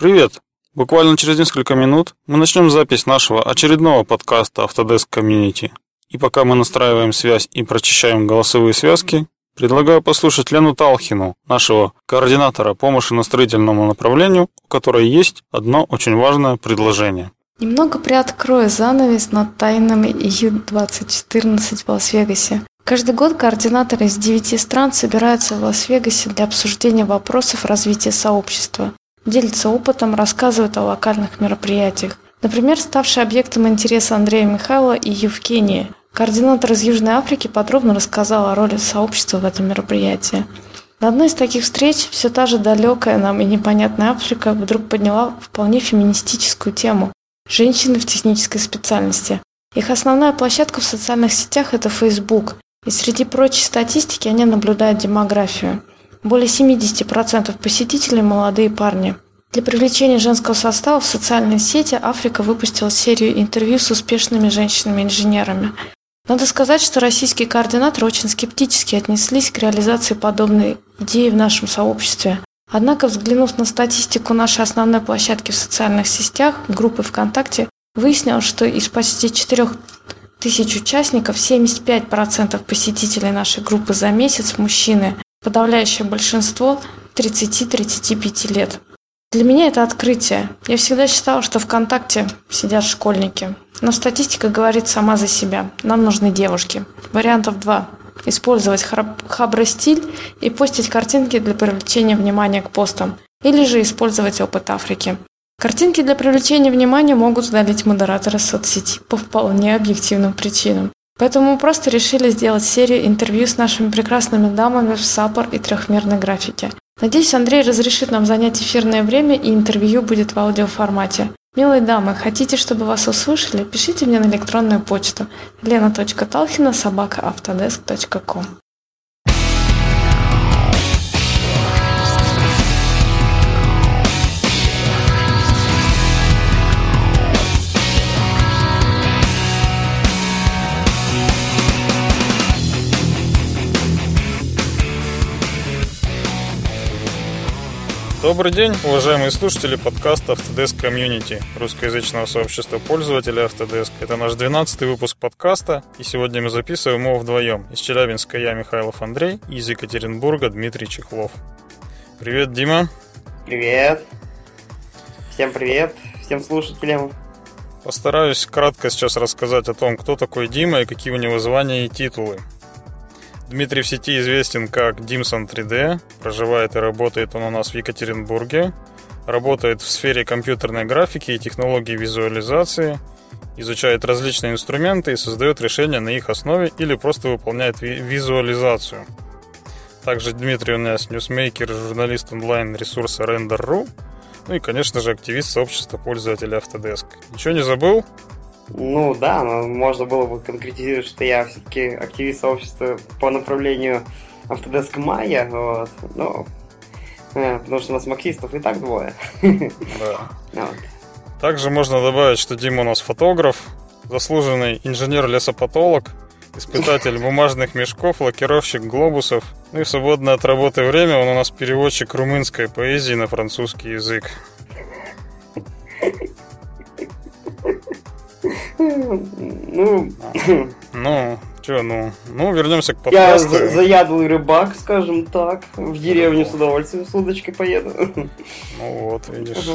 Привет! Буквально через несколько минут мы начнем запись нашего очередного подкаста Autodesk Community. И пока мы настраиваем связь и прочищаем голосовые связки, предлагаю послушать Лену Талхину, нашего координатора по машиностроительному направлению, у которой есть одно очень важное предложение. Немного приоткрою занавес над тайнами EU2014 в Лас-Вегасе. Каждый год координаторы из девяти стран собираются в Лас-Вегасе для обсуждения вопросов развития сообщества делится опытом, рассказывает о локальных мероприятиях. Например, ставший объектом интереса Андрея Михайлова и Евгении. Координатор из Южной Африки подробно рассказал о роли сообщества в этом мероприятии. На одной из таких встреч все та же далекая нам и непонятная Африка вдруг подняла вполне феминистическую тему – женщины в технической специальности. Их основная площадка в социальных сетях – это Facebook, и среди прочей статистики они наблюдают демографию. Более 70% посетителей – молодые парни. Для привлечения женского состава в социальные сети Африка выпустила серию интервью с успешными женщинами-инженерами. Надо сказать, что российские координаторы очень скептически отнеслись к реализации подобной идеи в нашем сообществе. Однако, взглянув на статистику нашей основной площадки в социальных сетях, группы ВКонтакте, выяснилось, что из почти 4 тысяч участников 75% посетителей нашей группы за месяц – мужчины, Подавляющее большинство 30-35 лет. Для меня это открытие. Я всегда считала, что ВКонтакте сидят школьники. Но статистика говорит сама за себя. Нам нужны девушки. Вариантов два. Использовать хабро-стиль и постить картинки для привлечения внимания к постам. Или же использовать опыт Африки. Картинки для привлечения внимания могут удалить модераторы соцсети по вполне объективным причинам. Поэтому мы просто решили сделать серию интервью с нашими прекрасными дамами в саппор и трехмерной графике. Надеюсь, Андрей разрешит нам занять эфирное время и интервью будет в аудиоформате. Милые дамы, хотите, чтобы вас услышали? Пишите мне на электронную почту собака Добрый день, уважаемые слушатели подкаста Autodesk Community, русскоязычного сообщества пользователей Autodesk. Это наш 12 выпуск подкаста, и сегодня мы записываем его вдвоем. Из Челябинска я, Михайлов Андрей, и из Екатеринбурга Дмитрий Чехлов. Привет, Дима. Привет. Всем привет, всем слушателям. Постараюсь кратко сейчас рассказать о том, кто такой Дима и какие у него звания и титулы. Дмитрий в сети известен как Димсон 3D. Проживает и работает он у нас в Екатеринбурге. Работает в сфере компьютерной графики и технологий визуализации. Изучает различные инструменты и создает решения на их основе или просто выполняет визуализацию. Также Дмитрий у нас ньюсмейкер, журналист онлайн ресурса Render.ru. Ну и, конечно же, активист сообщества пользователей Autodesk. Ничего не забыл? Ну да, но можно было бы конкретизировать, что я все-таки активист сообщества по направлению Autodesk Maya, вот. Ну, э, потому что у нас максистов и так двое. Да. Вот. Также можно добавить, что Дима у нас фотограф, заслуженный инженер-лесопатолог, испытатель бумажных мешков, лакировщик глобусов. Ну и в свободное от работы время он у нас переводчик румынской поэзии на французский язык. Ну, ну, что, ну, ну, вернемся к подкасту. Я заядлый рыбак, скажем так. В деревню с удовольствием с удочкой поеду. Ну вот, видишь.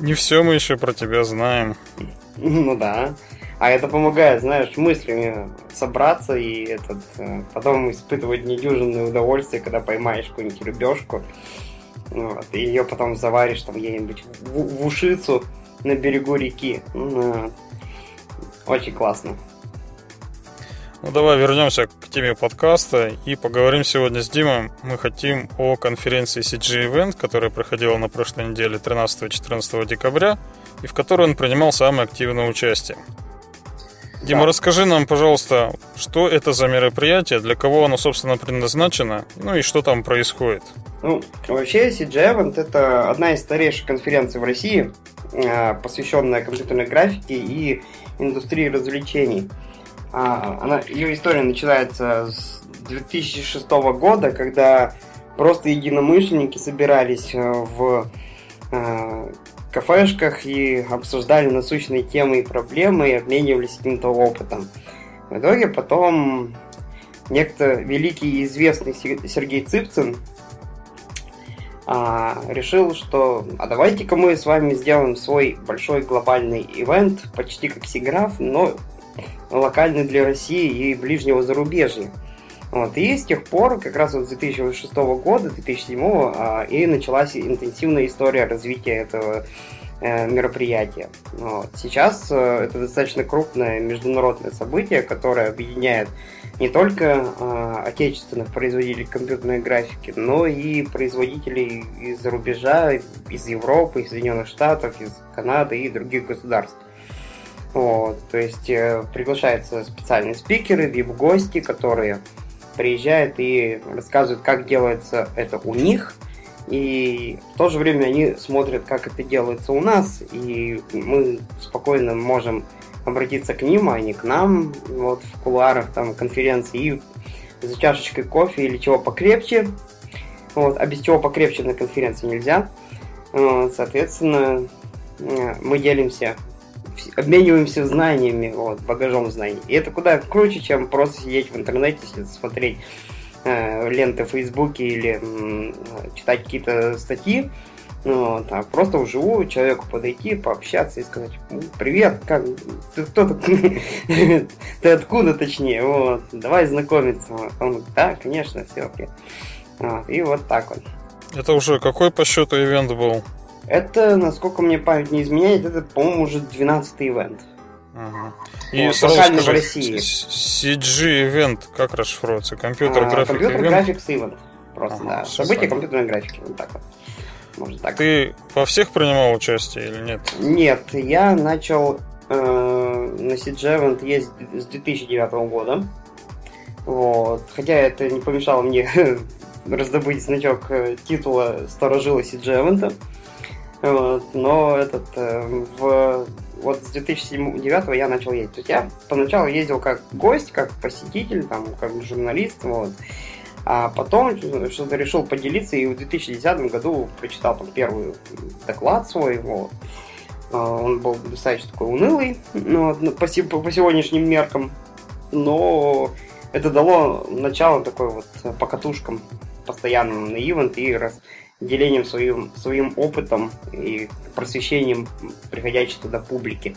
Не все мы еще про тебя знаем. Ну да. А это помогает, знаешь, мыслями собраться и этот, э, потом испытывать недюжинное удовольствие, когда поймаешь какую-нибудь рыбешку. Вот, и ее потом заваришь там где-нибудь в, в ушицу на берегу реки. Ну, очень классно. Ну давай вернемся к теме подкаста и поговорим сегодня с Димой. Мы хотим о конференции CG Event, которая проходила на прошлой неделе 13-14 декабря и в которой он принимал самое активное участие. Дима, да. расскажи нам, пожалуйста, что это за мероприятие, для кого оно, собственно, предназначено, ну и что там происходит. Ну, вообще, CG Event – это одна из старейших конференций в России, а, посвященная компьютерной графике и индустрии развлечений. А, она, ее история начинается с 2006 года, когда просто единомышленники собирались э, в э, кафешках и обсуждали насущные темы и проблемы и обменивались каким-то опытом. В итоге потом некто великий и известный Сергей Цыпцин а, решил, что а давайте-ка мы с вами сделаем свой большой глобальный ивент, почти как Сиграф, но локальный для России и ближнего зарубежья. Вот. И с тех пор, как раз вот с 2006 года, 2007, а, и началась интенсивная история развития этого э, мероприятия. Вот. Сейчас э, это достаточно крупное международное событие, которое объединяет не только э, отечественных производителей компьютерной графики, но и производителей из-за рубежа, из Европы, из Соединенных Штатов, из Канады и других государств. Вот, то есть э, приглашаются специальные спикеры, вип-гости, которые приезжают и рассказывают, как делается это у них, и в то же время они смотрят, как это делается у нас, и мы спокойно можем обратиться к ним, а не к нам, вот в кулуарах там конференции, и за чашечкой кофе или чего покрепче, вот, а без чего покрепче на конференции нельзя. Соответственно, э, мы делимся обмениваемся знаниями, вот, багажом знаний. И это куда круче, чем просто сидеть в интернете, смотреть э, ленты в Фейсбуке или э, читать какие-то статьи. Ну, вот, а просто вживую человеку подойти, пообщаться и сказать, привет, как ты кто такой? ты откуда точнее? Вот, давай знакомиться. Он говорит, да, конечно, все окей. Вот, и вот так вот. Это уже какой по счету ивент был? Это, насколько мне память не изменяет, это, по-моему, уже 12-й ивент. Ага. И вот, сразу скажи, в России. CG Event как расшифровывается? Компьютер график Компьютер графикс Event. Просто, ага, да. Событие компьютерной графики. Вот так вот. Может так. Ты во всех принимал участие или нет? Нет, я начал э, на CG Event ездить с 2009 года. Вот. Хотя это не помешало мне раздобыть значок э, титула старожила CG Event. Вот, но этот э, в вот с 2009 я начал ездить. То есть я поначалу ездил как гость, как посетитель, там, как журналист, вот. А потом что-то решил поделиться, и в 2010 году прочитал там первый доклад свой, вот. А, он был достаточно такой унылый, ну, по, по сегодняшним меркам, но это дало начало такой вот покатушкам постоянным на ивент и раз, делением своим, своим опытом и просвещением приходящей туда публики.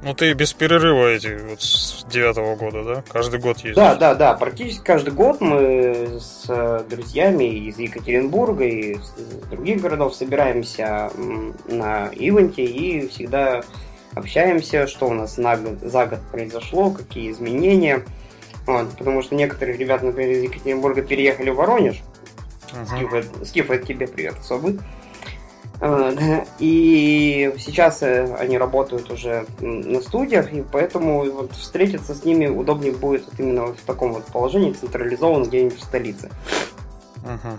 Ну ты без перерыва эти вот с девятого года, да? Каждый год ездишь? Да, да, да. Практически каждый год мы с друзьями из Екатеринбурга и из других городов собираемся на ивенте и всегда общаемся, что у нас на год, за год произошло, какие изменения. Вот, потому что некоторые ребята, например, из Екатеринбурга переехали в Воронеж. Uh-huh. Скиф, это тебе привет особый. И сейчас э, они работают уже на студиях, и поэтому вот встретиться с ними удобнее будет вот именно в таком вот положении, централизованно где-нибудь в столице. Угу.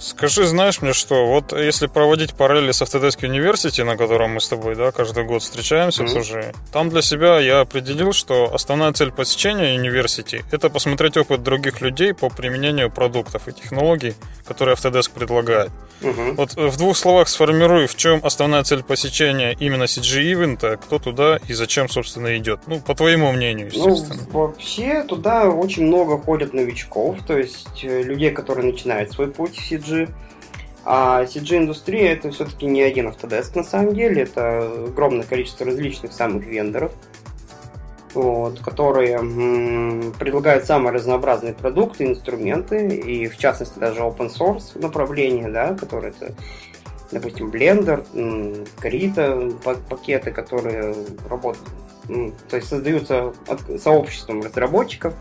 Скажи, знаешь мне что, вот если проводить параллели с Autodesk University, на котором мы с тобой, да, каждый год встречаемся mm-hmm. тоже, там для себя я определил, что основная цель посещения University – это посмотреть опыт других людей по применению продуктов и технологий, которые Autodesk предлагает. Mm-hmm. Вот в двух словах сформируй, в чем основная цель посещения именно CG-ивента, кто туда и зачем, собственно, идет. Ну, по твоему мнению, ну, естественно. Ну, вообще, туда очень много ходят новичков, то есть э, людей, которые начинают свой путь в CG, CG. А CG-индустрия это все-таки не один Autodesk на самом деле, это огромное количество различных самых вендоров, вот, которые м, предлагают самые разнообразные продукты, инструменты, и в частности даже open source направление, да, которые это, допустим, Blender, Krita, пакеты, которые работают, то есть создаются сообществом разработчиков,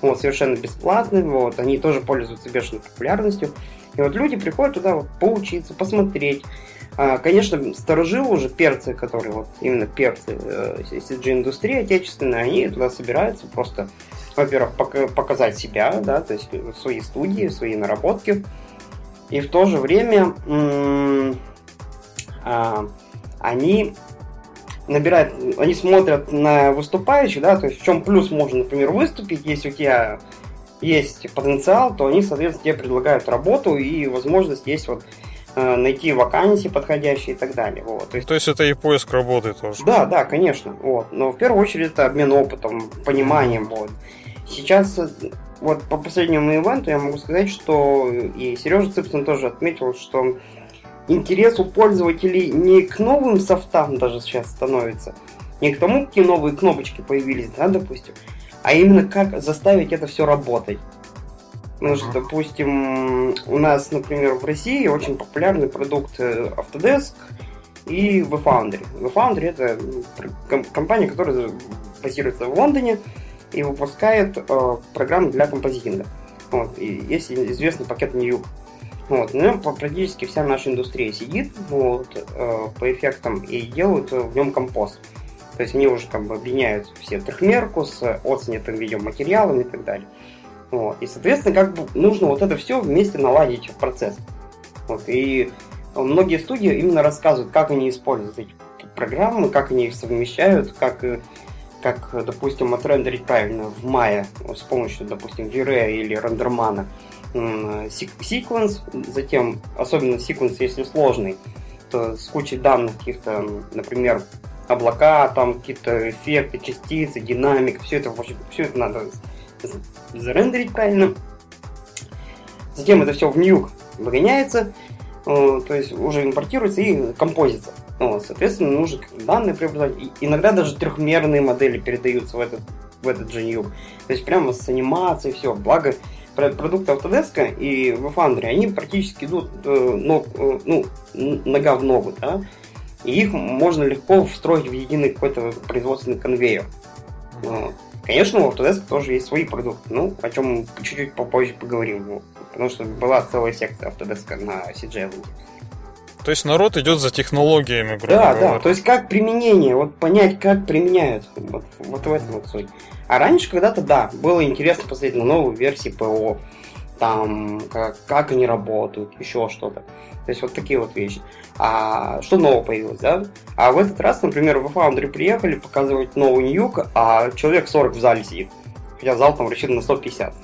вот, совершенно бесплатные, вот, они тоже пользуются бешеной популярностью. И вот люди приходят туда вот, поучиться, посмотреть. А, конечно, старожилы уже перцы, которые вот именно перцы э, CG-индустрии отечественные, они туда собираются просто, во-первых, показать себя, да, то есть свои студии, свои наработки. И в то же время а, они набирают, они смотрят на выступающих, да, то есть в чем плюс можно, например, выступить, если у тебя есть потенциал, то они, соответственно, тебе предлагают работу и возможность есть вот э, найти вакансии подходящие и так далее. Вот. То, есть, То есть это и поиск работы тоже? Да, да, конечно. Вот. Но в первую очередь это обмен опытом, пониманием. Вот. Сейчас вот по последнему ивенту я могу сказать, что и Сережа Цыпсон тоже отметил, что интерес у пользователей не к новым софтам даже сейчас становится, не к тому, какие новые кнопочки появились, да, допустим, а именно как заставить это все работать. Потому что, допустим, у нас, например, в России очень популярный продукт э, Autodesk и VFoundry. VFoundry это компания, которая базируется в Лондоне и выпускает э, программы для композитинга. Вот, и есть известный пакет New. Вот, на нем практически вся наша индустрия сидит вот, э, по эффектам и делают в нем компост. То есть они уже как бы объединяют все трехмерку с оценетым видеоматериалом и так далее. Вот. И, соответственно, как бы нужно вот это все вместе наладить в процесс. Вот. И многие студии именно рассказывают, как они используют эти программы, как они их совмещают, как, как допустим, отрендерить правильно в мае с помощью, допустим, V-Ray или рендермана секвенс, затем, особенно секвенс, если сложный, то с кучей данных каких-то, например, облака, там какие-то эффекты, частицы, динамик, все это, все это надо зарендерить правильно. Затем это все в нюк выгоняется, э, то есть уже импортируется и композится. Вот, соответственно, нужно данные преобразовать. И иногда даже трехмерные модели передаются в этот, в этот же нюк. То есть прямо с анимацией, все. Благо, продукты Autodesk и в Foundry, они практически идут э, э, ну, нога в ногу, да, и их можно легко встроить в единый какой-то производственный конвейер. Вот. Конечно, у Autodesk тоже есть свои продукты, ну, о чем чуть-чуть попозже поговорим, потому что была целая секция Autodesk на CJ То есть народ идет за технологиями, грубо да, говоря. Да, то есть как применение, вот понять, как применяют, вот, вот в этом вот суть. А раньше когда-то, да, было интересно посмотреть на новые версии ПО, там, как, как они работают, еще что-то. То есть вот такие вот вещи. А что нового появилось, да? А в этот раз, например, в Foundry приехали показывать новый ньюк, а человек 40 в зале сидит. Хотя зал там рассчитан на 150.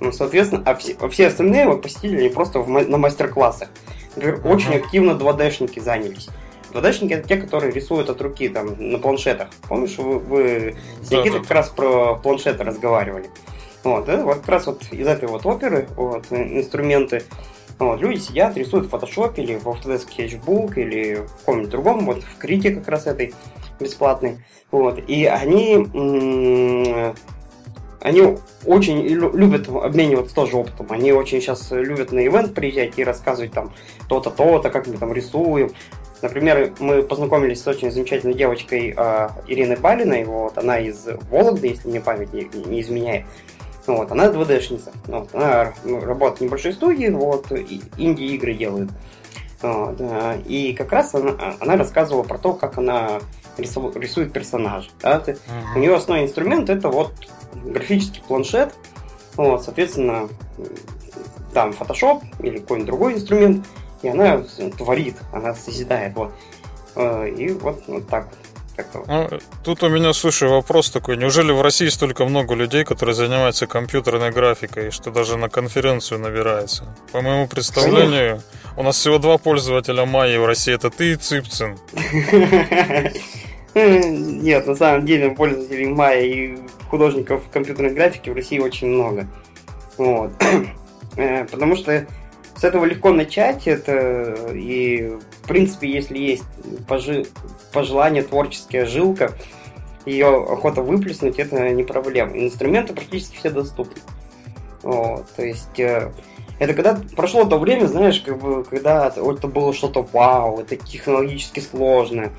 Ну, соответственно, а все, все остальные вот посетили просто в, на мастер-классах. Например, uh-huh. очень активно 2D-шники занялись. 2D-шники это те, которые рисуют от руки там на планшетах. Помнишь, вы, вы с Никитой как раз про планшеты разговаривали. Вот, да, вот как раз вот из этой вот оперы вот, инструменты вот, люди сидят, рисуют в Photoshop или в Autodesk Sketchbook или в каком-нибудь другом, вот в Крите как раз этой бесплатной. Вот, и они, они очень любят обмениваться тоже опытом. Они очень сейчас любят на ивент приезжать и рассказывать там то-то, то-то, как мы там рисуем. Например, мы познакомились с очень замечательной девочкой э, Ириной Балиной, вот, она из Вологды, если мне память не, не изменяет. Вот, она 2D-шница. Вот, она ну, работает в небольшой студии, вот, инди-игры делает. Вот, и как раз она, она рассказывала про то, как она рису, рисует персонажа. Да? Uh-huh. У нее основной инструмент это вот графический планшет. Вот, соответственно, там Photoshop или какой-нибудь другой инструмент, и она творит, она созидает. Вот. Э, и вот, вот так вот как-то. Ну, тут у меня, слушай, вопрос такой. Неужели в России столько много людей, которые занимаются компьютерной графикой, что даже на конференцию набирается? По моему представлению, у нас всего два пользователя Майи в России. Это ты и Цыпцин. Нет, на самом деле пользователей Майя и художников компьютерной графики в России очень много. Вот. Э, потому что с этого легко начать. Это и, в принципе, если есть пожи, пожелание, творческая жилка, ее охота выплеснуть, это не проблема. Инструменты практически все доступны. Вот, то есть э, это когда прошло то время, знаешь, как бы, когда это было что-то вау, это технологически сложное.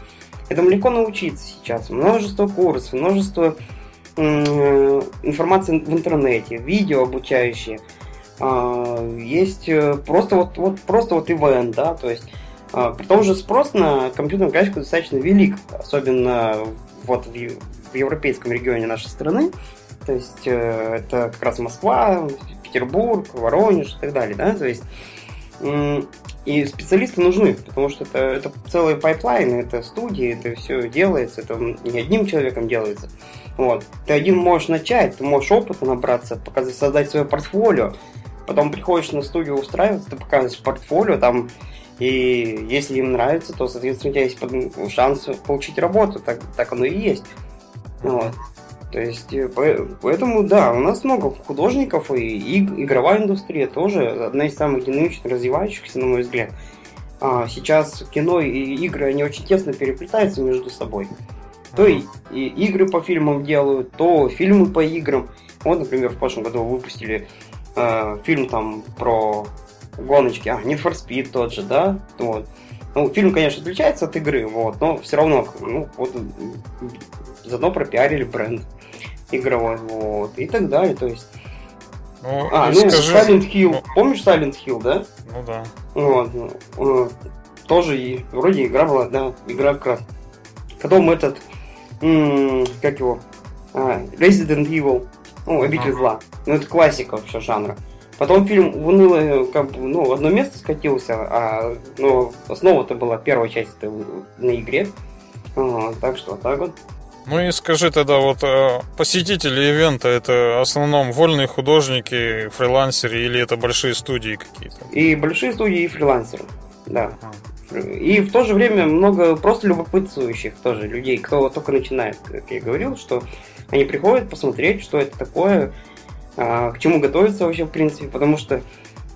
Этому легко научиться сейчас. Множество курсов, множество э, информации в интернете, видео обучающие. А, есть э, просто вот, вот просто вот ивент, да, то есть при том же спрос на компьютерную графику достаточно велик, особенно вот в, в европейском регионе нашей страны. То есть э, это как раз Москва, Петербург, Воронеж и так далее, да, то есть и специалисты нужны, потому что это, это целые пайплайны, это студии, это все делается, это не одним человеком делается. Вот. Ты один можешь начать, ты можешь опыта набраться, показать, создать свое портфолио, потом приходишь на студию устраиваться, ты показываешь портфолио, там И если им нравится, то, соответственно, у тебя есть шанс получить работу. Так, так оно и есть. Вот. То есть, э, поэтому, да, у нас много художников, и игровая индустрия тоже одна из самых динамично развивающихся, на мой взгляд. А сейчас кино и игры, они очень тесно переплетаются между собой. То и, и игры по фильмам делают, то фильмы по играм. Вот, например, в прошлом году выпустили э, фильм там про гоночки, а, Need for Speed тот же, да, вот. Ну, фильм, конечно, отличается от игры, вот, но все равно, ну, вот, заодно пропиарили бренд игровой, вот, и так далее, то есть... Ну, а, ну, скажи... Silent Hill, ну... помнишь Silent Hill, да? Ну, да. Вот, ну, тоже и вроде игра была, да, игра как раз. Потом этот, м- как его, а, Resident Evil, ну, Обитель ага. зла. Ну, это классика вообще жанра. Потом фильм в унылое, как бы, ну, в одно место скатился, а ну, основа-то была первая часть на игре. А, так что, так вот. Ну и скажи тогда, вот э, посетители ивента это в основном вольные художники, фрилансеры или это большие студии какие-то? И большие студии, и фрилансеры, да. А. И в то же время много просто любопытствующих тоже людей, кто только начинает, как я говорил, что они приходят посмотреть, что это такое, к чему готовиться вообще, в принципе, потому что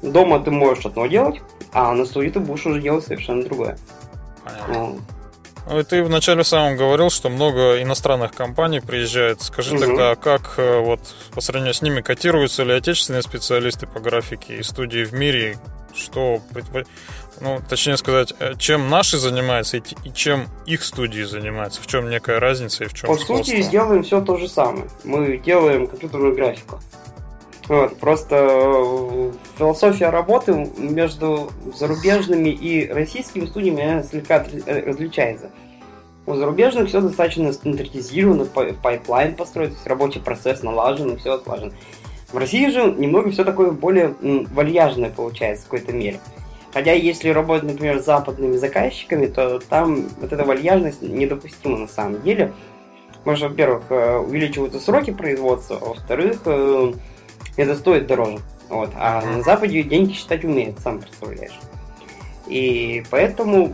дома ты можешь одно делать, а на студии ты будешь уже делать совершенно другое. Понятно. Ну, и ты вначале сам говорил, что много иностранных компаний приезжает. Скажи угу. тогда, как э, вот по сравнению с ними котируются ли отечественные специалисты по графике и студии в мире? Что, ну, точнее сказать, э, чем наши занимаются и чем их студии занимаются? В чем некая разница и в чем По сходство? сути, делаем все то же самое. Мы делаем компьютерную графику. Вот, просто э, философия работы между зарубежными и российскими студиями слегка э, различается. У зарубежных все достаточно стандартизировано, пайплайн построен, то есть рабочий процесс налажен, все отлажено. В России же немного все такое более вальяжное получается в какой-то мере. Хотя если работать, например, с западными заказчиками, то там вот эта вальяжность недопустима на самом деле. Потому что, во-первых, э, увеличиваются сроки производства, а во-вторых, это стоит дороже. Вот. А на Западе деньги считать умеют, сам представляешь. И поэтому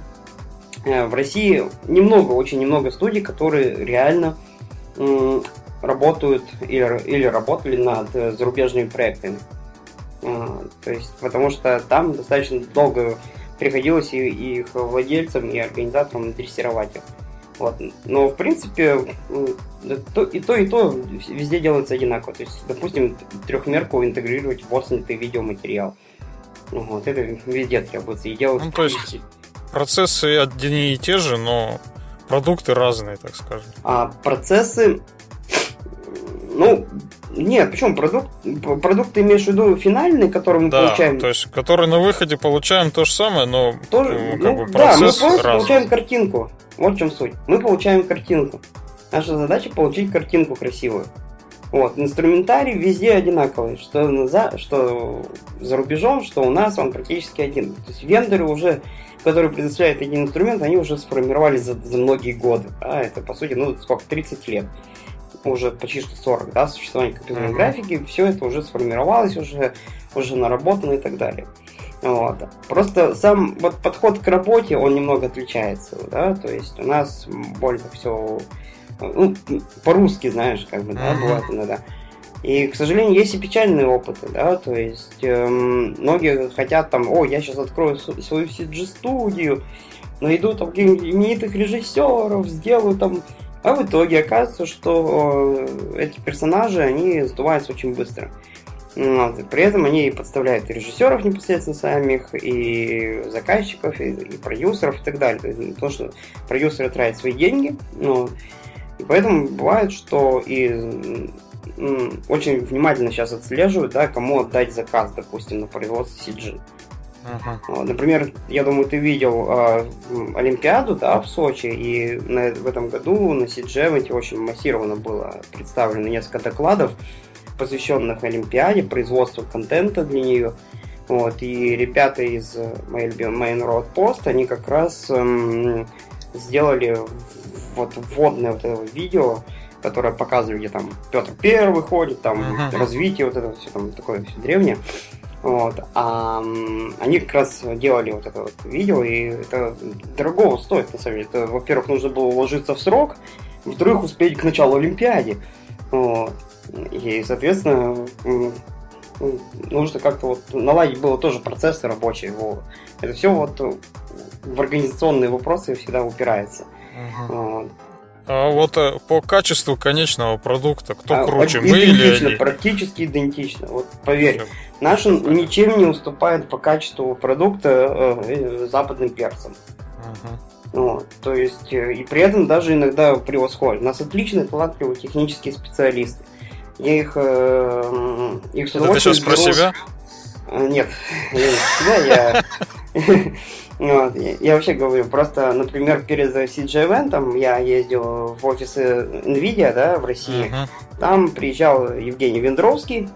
э, в России немного, очень немного студий, которые реально работают или, или работали над э, зарубежными проектами. А, то есть, потому что там достаточно долго приходилось и, их владельцам, и организаторам дрессировать их. Вот. Но, в принципе, то, и то, и то везде делается одинаково. То есть, допустим, трехмерку интегрировать в отснятый видеоматериал. Ну, вот, это везде требуется. И делать... Ну, то есть, процессы одни и те же, но продукты разные, так скажем. А процессы... Ну, нет, почему продукт, продукт ты имеешь в виду финальный, который мы да, получаем? то есть, который на выходе получаем то же самое, но Тоже, ну, как ну, бы да, мы просто разный. получаем картинку. Вот в чем суть. Мы получаем картинку. Наша задача получить картинку красивую. Вот, инструментарий везде одинаковый, что за, что за рубежом, что у нас он практически один. То есть вендоры уже, которые предоставляют один инструмент, они уже сформировались за, за многие годы. А это по сути, ну сколько, 30 лет уже почти что 40, да, существования компьютерной mm-hmm. графики, все это уже сформировалось, уже, уже наработано и так далее. Вот. Просто сам вот подход к работе, он немного отличается, да, то есть у нас больше все, ну, по-русски, знаешь, как бы, да, бывает иногда. И, к сожалению, есть и печальные опыты, да, то есть эм, многие хотят там, о, я сейчас открою свою CG-студию, найду там именитых режиссеров, сделаю там а в итоге оказывается, что э, эти персонажи, они сдуваются очень быстро. Вот. При этом они подставляют и режиссеров непосредственно самих, и заказчиков, и, и продюсеров, и так далее. То есть, потому что продюсеры тратят свои деньги, ну, и поэтому бывает, что и очень внимательно сейчас отслеживают, да, кому отдать заказ, допустим, на производство CG. Uh-huh. Например, я думаю, ты видел э, Олимпиаду да, в Сочи, и на, в этом году на CG очень массированно было представлено несколько докладов, посвященных Олимпиаде, производству контента для нее. Вот, и ребята из любимой Main Road Post, они как раз эм, сделали вот вводное вот это видео, которое показывали, где там Петр Первый ходит, там uh-huh. развитие вот это все там такое все древнее. Вот. А они как раз делали вот это вот видео, и это дорогого стоит, на самом деле. Это, во-первых, нужно было уложиться в срок, во-вторых, успеть к началу Олимпиады. Вот. И, соответственно, нужно как-то вот наладить было тоже процессы рабочие. Вот. Это все вот в организационные вопросы всегда упирается. Угу. Вот. А вот э, по качеству конечного продукта, кто а, круче, мы или они? Практически идентично. Вот поверь, Все. наш ничем не уступает по качеству продукта э, э западным перцам. Угу. Вот, то есть, э, и при этом даже иногда превосходит. У нас отличные, талантливые технические специалисты. Я их, э, их Это ты сейчас про себя? Нет, я не себя, я Вот. Я вообще говорю, просто, например, перед CG Event я ездил в офисы NVIDIA, да, в России. Uh-huh. Там приезжал Евгений Вендровский,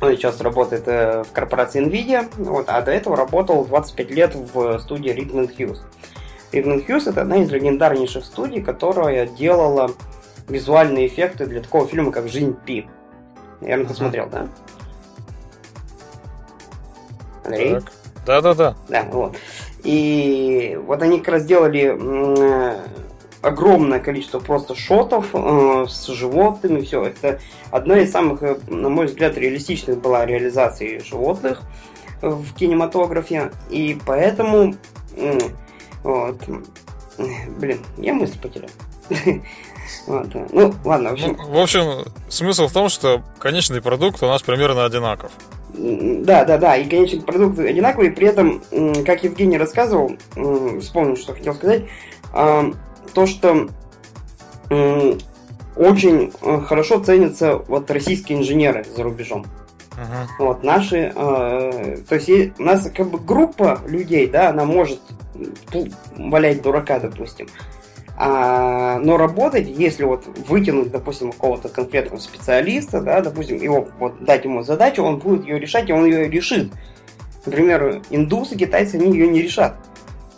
он сейчас работает э, в корпорации NVIDIA, вот, а до этого работал 25 лет в студии Rickman Hughes. Rickman Hughes это одна из легендарнейших студий, которая делала визуальные эффекты для такого фильма, как «Жизнь Пи». Наверное, ты смотрел, да? Андрей? Да-да-да. Да, вот. И вот они как раз делали огромное количество просто шотов э, с животными, все. Это одна из самых, э, на мой взгляд, реалистичных была реализации животных в кинематографе. И поэтому, э, вот, блин, я мысль потерял. Ну, ладно, в общем. В общем, смысл в том, что конечный продукт у нас примерно одинаков. Да, да, да, и конечный продукт одинаковый, при этом, как Евгений рассказывал, вспомнил, что хотел сказать, а, то, что очень э, хорошо ценятся вот российские инженеры за рубежом. Uh-huh. Вот наши, э, то есть у нас как бы группа людей, да, она может валять дурака, допустим. А, но работать, если вот вытянуть, допустим, какого-то конкретного специалиста, да, допустим, его вот дать ему задачу, он будет ее решать, и он ее решит. Например, индусы, китайцы, они ее не решат.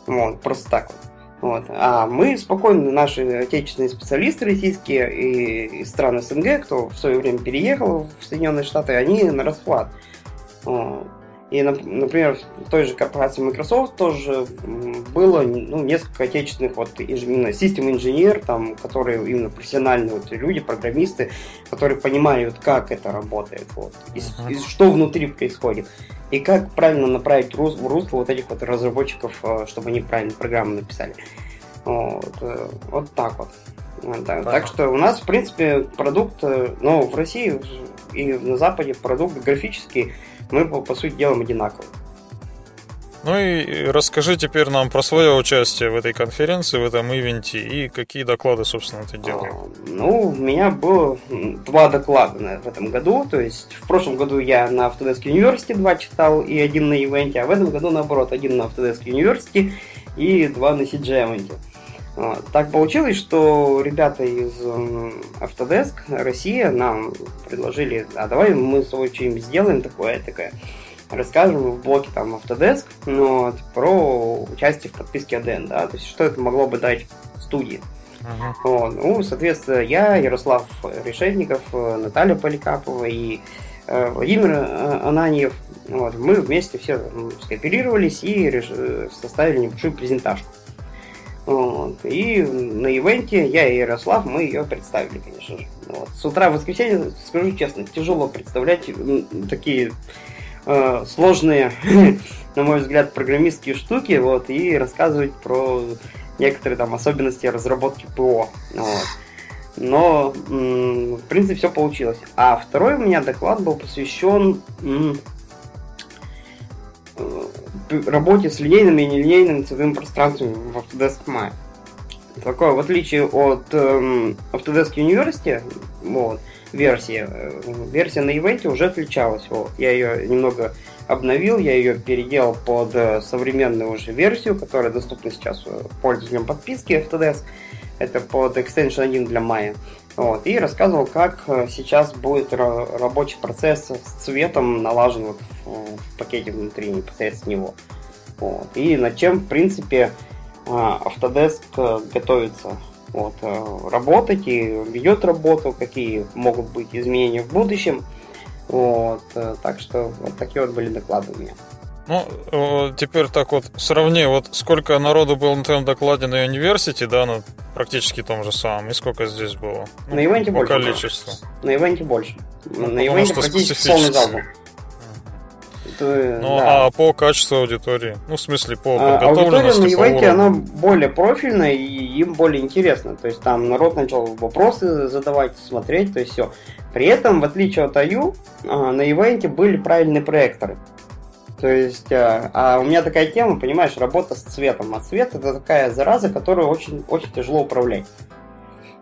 Вот, просто так вот. Вот. А мы спокойно, наши отечественные специалисты российские и из стран СНГ, кто в свое время переехал в Соединенные Штаты, они на расхват. И, например, в той же корпорации Microsoft тоже было ну, несколько отечественных вот именно систем инженер, там, которые именно профессиональные вот, люди, программисты, которые понимают, как это работает, вот, и, uh-huh. и что внутри происходит, и как правильно направить рус, в русло вот этих вот разработчиков, э, чтобы они правильно программы написали. Вот, э, вот так вот. Да. Так что у нас, в принципе, продукт, э, ну, в России и на Западе продукт графический мы, по сути, делаем одинаково. Ну и расскажи теперь нам про свое участие в этой конференции, в этом ивенте, и какие доклады, собственно, ты делал. А, ну, у меня было два доклада в этом году, то есть в прошлом году я на Autodesk University два читал и один на ивенте, а в этом году, наоборот, один на Autodesk University и два на CG ивенте. Так получилось, что ребята из Autodesk Россия нам предложили, а давай мы с тобой что-нибудь сделаем такое, такое. Расскажем в блоке там Autodesk ну, вот, про участие в подписке ADN, да, то есть что это могло бы дать студии. Uh-huh. Вот. Ну, соответственно, я, Ярослав Решетников, Наталья Поликапова и э, Владимир э, Ананьев, вот, мы вместе все скооперировались и реш... составили небольшую презентажку. Вот. И на ивенте я и Ярослав, мы ее представили, конечно же. Вот. С утра в воскресенье, скажу честно, тяжело представлять такие э, сложные, на мой взгляд, программистские штуки, вот, и рассказывать про некоторые там особенности разработки ПО. Вот. Но, в принципе, все получилось. А второй у меня доклад был посвящен работе с линейными и нелинейными цветовыми пространствами в Autodesk Maya. Такое, в отличие от эм, Autodesk University, вот, версия, э, версия на ивенте уже отличалась. Я ее немного обновил, я ее переделал под э, современную уже версию, которая доступна сейчас э, пользователям подписки Autodesk. Это под Extension 1 для Maya. Вот, и рассказывал, как сейчас будет рабочий процесс с цветом налажен вот в, в пакете внутри непосредственно него. Вот, и над чем, в принципе, Autodesk готовится вот, работать и ведет работу, какие могут быть изменения в будущем. Вот, э, так что вот такие вот были доклады у меня. Ну, теперь так вот, сравни, вот сколько народу было на твоем докладе на университете, да, на практически том же самом, и сколько здесь было? Ну, на ивенте по больше. количеству. На ивенте больше. Ну, на ивенте практически полный зал был. То, ну, да. а по качеству аудитории? Ну, в смысле, по а, подготовленности, Аудитория на ивенте, она более профильная, и им более интересно. То есть, там народ начал вопросы задавать, смотреть, то есть все. При этом, в отличие от АЮ, а, на ивенте были правильные проекторы. То есть, а, а у меня такая тема, понимаешь, работа с цветом. А цвет это такая зараза, которую очень, очень тяжело управлять.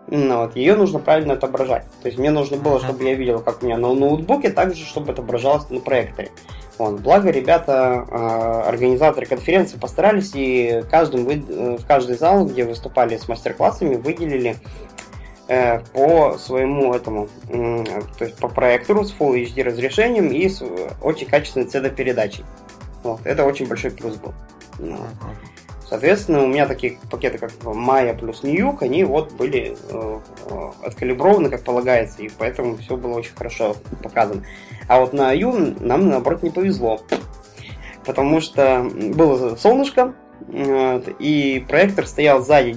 Ну, вот, ее нужно правильно отображать. То есть мне нужно было, чтобы я видел, как у меня на ноутбуке, также, чтобы отображалось на проекторе. Вот. Благо, ребята, э, организаторы конференции постарались и каждым вы, э, в каждый зал, где выступали с мастер-классами, выделили э, по своему этому, э, то есть по проектору с Full HD разрешением и с очень качественной цветопередачей. Вот. Это очень большой плюс был. Ну. Соответственно, у меня такие пакеты, как Maya плюс Ньюк, они вот были э, откалиброваны, как полагается, и поэтому все было очень хорошо показано. А вот на Ю нам, наоборот, не повезло. Потому что было солнышко, и проектор стоял сзади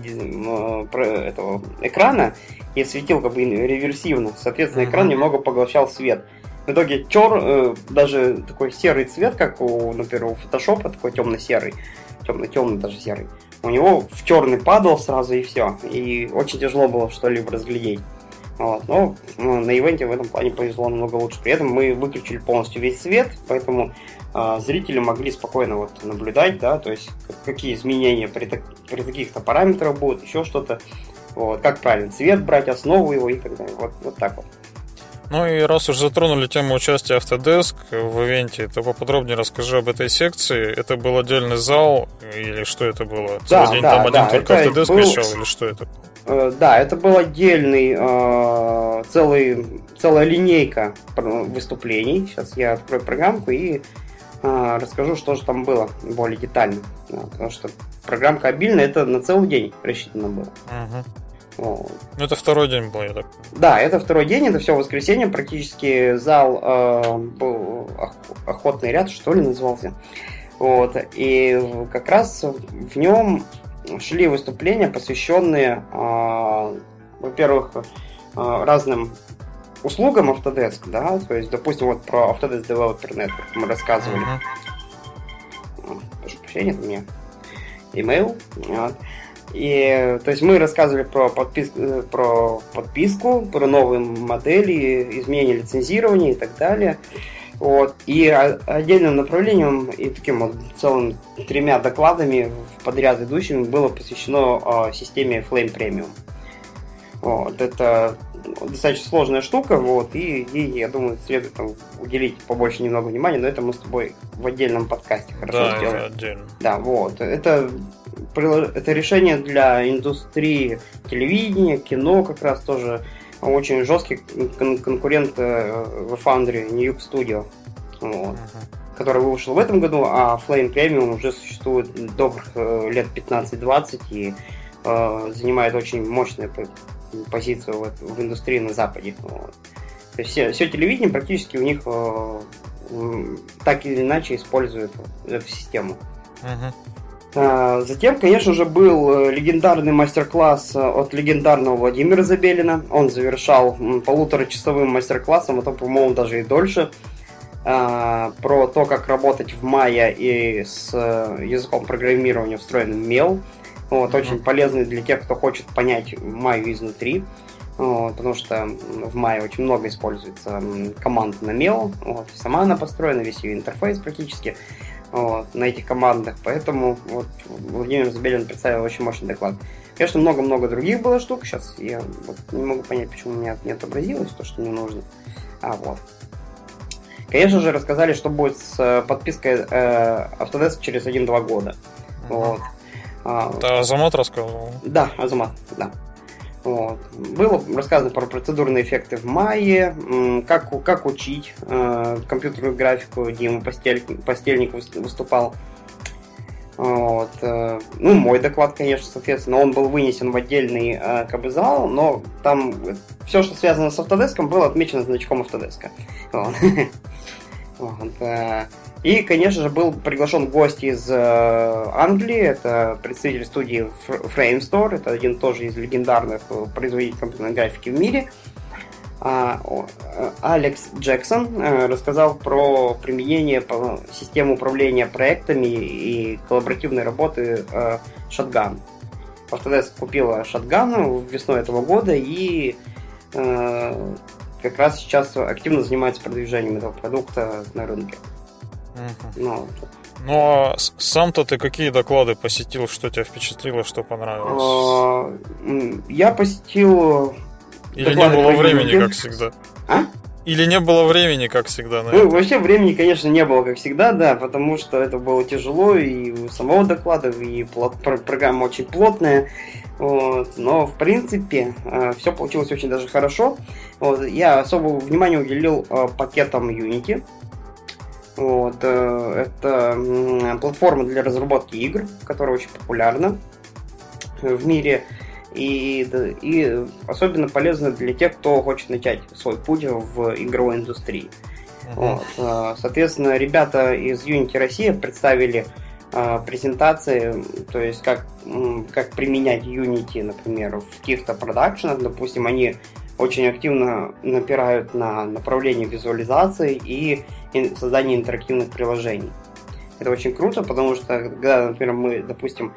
этого экрана и светил как бы реверсивно. Соответственно, экран немного поглощал свет. В итоге чер, э, даже такой серый цвет, как у, например, у фотошопа, такой темно-серый, темно-темный даже серый, у него в черный падал сразу и все. И очень тяжело было что-либо разглядеть. Вот. Но ну, на ивенте в этом плане повезло намного лучше. При этом мы выключили полностью весь свет, поэтому э, зрители могли спокойно вот наблюдать, да, то есть какие изменения при, так, при таких-то параметрах будут, еще что-то. Вот, как правильно цвет брать, основу его и так далее. Вот, вот так вот. Ну и раз уж затронули тему участия Autodesk в ивенте, то поподробнее расскажи об этой секции. Это был отдельный зал или что это было? Да, Целый день да, там да, один только Autodesk был... вещал или что это? Э, да, это был отдельный, э, целый, целая линейка выступлений. Сейчас я открою программку и э, расскажу, что же там было более детально. потому что программка обильная, это на целый день рассчитано было. Угу. Вот. Ну, это второй день был, я так Да, это второй день, это все воскресенье. Практически зал э, был охотный ряд, что ли, назывался. Вот. И как раз в нем шли выступления, посвященные, э, во-первых, э, разным услугам Autodesk, да, то есть, допустим, вот про Autodesk Developer Network мы рассказывали. Uh-huh. Прошу прощения, это мне email. Вот. И, то есть мы рассказывали про подписку, э, про подписку, про новые модели, изменения лицензирования и так далее. Вот. И отдельным направлением и таким вот целым тремя докладами подряд идущими было посвящено э, системе Flame Premium. Вот. Это достаточно сложная штука, вот, и ей, я думаю, следует там, уделить побольше немного внимания, но это мы с тобой в отдельном подкасте хорошо да, сделаем. отдельно. Да, вот. Это это решение для индустрии телевидения, кино как раз тоже очень жесткий кон- конкурент э, в Foundry New Studio, вот, uh-huh. который вышел в этом году, а Flame Premium уже существует добрых э, лет 15-20 и э, занимает очень мощную позицию в, в индустрии на Западе. Вот. То есть все, все телевидение практически у них э, так или иначе использует эту систему. Uh-huh. А, затем, конечно же, был э, легендарный мастер-класс э, от легендарного Владимира Забелина. Он завершал полуторачасовым мастер-классом, а то, по-моему, даже и дольше, а, про то, как работать в Maya и с э, языком программирования, встроенным Mel. Вот, mm-hmm. очень полезный для тех, кто хочет понять Maya изнутри. Вот, потому что в Maya очень много используется команд на Mel. Вот, сама она построена, весь ее интерфейс практически вот, на этих командах. Поэтому вот, Владимир Забелин представил очень мощный доклад. Конечно, много-много других было штук. Сейчас я вот, не могу понять, почему у меня не отобразилось то, что мне нужно. А, вот. Конечно же, рассказали, что будет с э, подпиской э, Autodesk через 1-2 года. Uh-huh. Вот. А, Это Азамат рассказывал? Да, Азамат, да. Вот. Было рассказано про процедурные эффекты в мае, как, как учить э, компьютерную графику. Дима Постель, Постельник выступал. Вот. Э, ну, мой доклад, конечно, соответственно, он был вынесен в отдельный э, как бы, зал, но там все, что связано с Autodesk, было отмечено значком Autodesk. Вот. Вот. Э, и, конечно же, был приглашен гость из Англии, это представитель студии Framestore, это один тоже из легендарных производителей компьютерной графики в мире. А, Алекс Джексон э, рассказал про применение системы управления проектами и коллаборативной работы э, Shotgun. Autodesk купила Shotgun весной этого года и э, как раз сейчас активно занимается продвижением этого продукта на рынке. Ну, ну а сам-то ты какие доклады посетил, что тебя впечатлило, что понравилось? Я посетил или не было времени, как всегда? А? Или не было времени, как всегда? На ну, это? вообще времени, конечно, не было, как всегда, да, потому что это было тяжело, и у самого доклада, и плот, программа очень плотная. Вот. Но, в принципе, э, все получилось очень даже хорошо. Вот. Я особое внимание уделил э, пакетам Unity. Вот. Э, это платформа для разработки игр, которая очень популярна в мире и, и особенно полезно для тех, кто хочет начать свой путь в игровой индустрии. Uh-huh. Вот. А, соответственно, ребята из Unity Россия представили а, презентации, то есть как, как применять Unity, например, в каких-то продакшенах. Допустим, они очень активно напирают на направление визуализации и создание интерактивных приложений. Это очень круто, потому что когда, например, мы, допустим,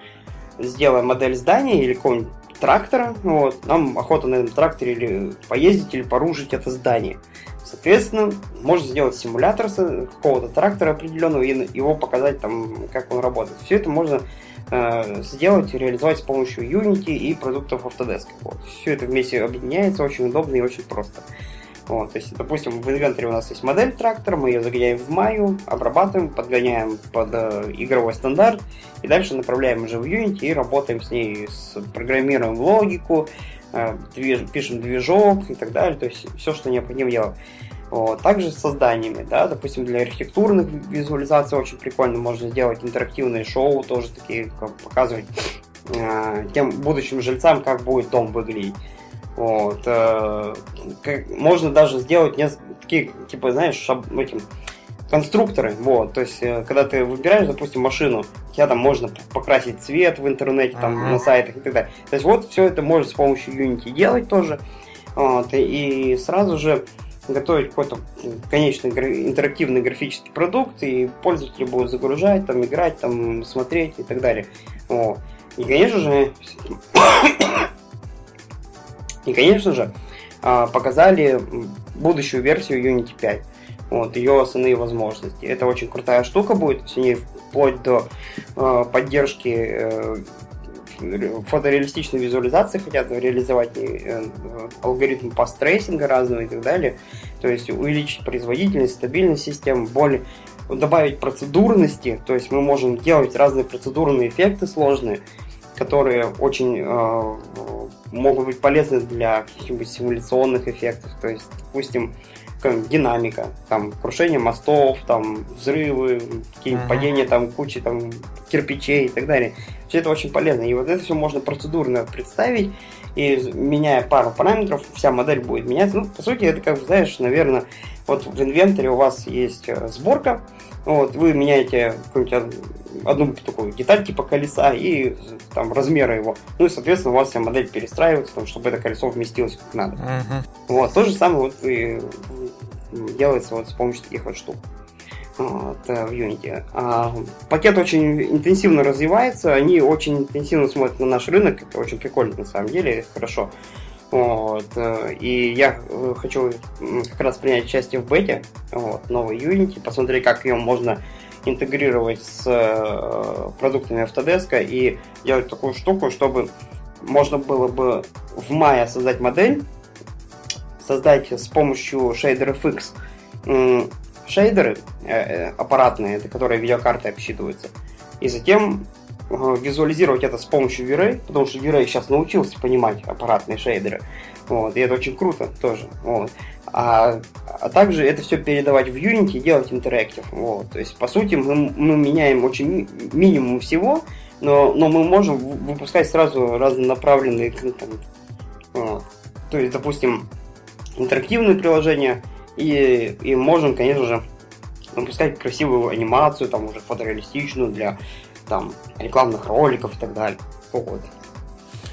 сделаем модель здания или какого-нибудь трактора, вот, нам охота на этом тракторе или поездить, или порушить это здание. Соответственно, можно сделать симулятор какого-то трактора определенного и его показать там, как он работает. Все это можно э, сделать реализовать с помощью Unity и продуктов Autodesk. Вот. Все это вместе объединяется очень удобно и очень просто. Вот, то есть, допустим, в инвентаре у нас есть модель трактора, мы ее загоняем в Maya, обрабатываем, подгоняем под э, игровой стандарт, и дальше направляем уже в Unity и работаем с ней, с, программируем логику, э, движ, пишем движок и так далее, то есть все, что необходимо делать. Вот. Также с созданиями, да, допустим, для архитектурных визуализаций очень прикольно можно сделать интерактивные шоу, тоже такие, как показывать э, тем будущим жильцам, как будет дом выглядеть. Вот. Э, как, можно даже сделать несколько, такие, типа, знаешь, шаб, этим, конструкторы, вот, то есть, э, когда ты выбираешь, допустим, машину, тебя там можно покрасить цвет в интернете, там, uh-huh. на сайтах и так далее. То есть, вот, все это можно с помощью Unity делать тоже, вот, и сразу же готовить какой-то конечный интерактивный графический продукт, и пользователи будут загружать, там, играть, там, смотреть и так далее. Вот. И, конечно же, и, конечно же, а, показали будущую версию Unity 5. Вот, ее основные возможности. Это очень крутая штука будет, с ней вплоть до э, поддержки э, фотореалистичной визуализации хотят реализовать э, алгоритм пастрейсинга разного и так далее. То есть увеличить производительность, стабильность системы, более добавить процедурности, то есть мы можем делать разные процедурные эффекты сложные, которые очень э, могут быть полезны для каких-нибудь симуляционных эффектов. То есть, допустим, динамика, там крушение мостов, там взрывы, какие-нибудь uh-huh. падения, там кучи там кирпичей и так далее. Все это очень полезно. И вот это все можно процедурно представить, и меняя пару параметров, вся модель будет меняться. Ну, по сути, это как, знаешь, наверное, вот в инвентаре у вас есть э, сборка, вот, вы меняете какую-нибудь одну такую деталь типа колеса и там размеры его. Ну и, соответственно, у вас вся модель перестраивается, там, чтобы это колесо вместилось как надо. Uh-huh. Вот, то же самое вот и делается вот с помощью таких вот штук вот, э, в Unity. А, пакет очень интенсивно развивается, они очень интенсивно смотрят на наш рынок, это очень прикольно на самом деле, хорошо. Вот, э, и я э, хочу как раз принять участие в бете, вот, новой Unity, посмотреть, как ее можно интегрировать с э, продуктами Autodesk и делать такую штуку, чтобы можно было бы в мае создать модель, создать с помощью Shader FX шейдеры аппаратные, которые видеокарты обсчитываются, и затем визуализировать это с помощью V-Ray, потому что V-Ray сейчас научился понимать аппаратные шейдеры. Вот, и это очень круто тоже. Вот. А, а также это все передавать в Unity и делать интерактив. Вот. То есть, по сути, мы, мы меняем очень ми- минимум всего, но, но мы можем выпускать сразу разнонаправленный контент. Вот. То есть, допустим, интерактивные приложения, и, и можем, конечно же, выпускать красивую анимацию, там уже фотореалистичную для там, рекламных роликов и так далее. Вот.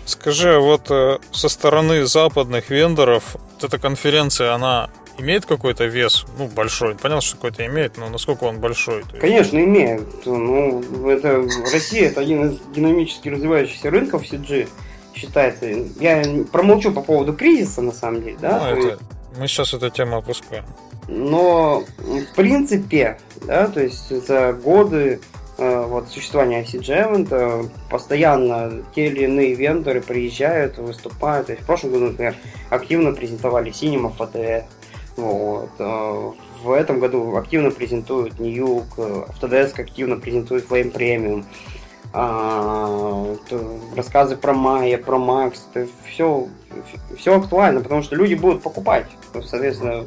Скажи, а вот э, со стороны западных вендоров, вот эта конференция, она имеет какой-то вес, ну, большой? Понятно, что какой-то имеет, но насколько он большой? есть... Конечно, имеет. Ну, это, Россия это один из динамически развивающихся рынков CG, считается. Я промолчу по поводу кризиса, на самом деле, да? Ну, это, мы сейчас эту тему опускаем. Но, в принципе, да, то есть за годы Э, вот, существования ICG постоянно те или иные вендоры приезжают, выступают. То в прошлом году, например, активно презентовали Cinema FD. Вот. Э, в этом году активно презентуют Nuke, Autodesk активно презентует Flame Premium. А, рассказы про Maya, про Max, это все, все актуально, потому что люди будут покупать. Соответственно, Э,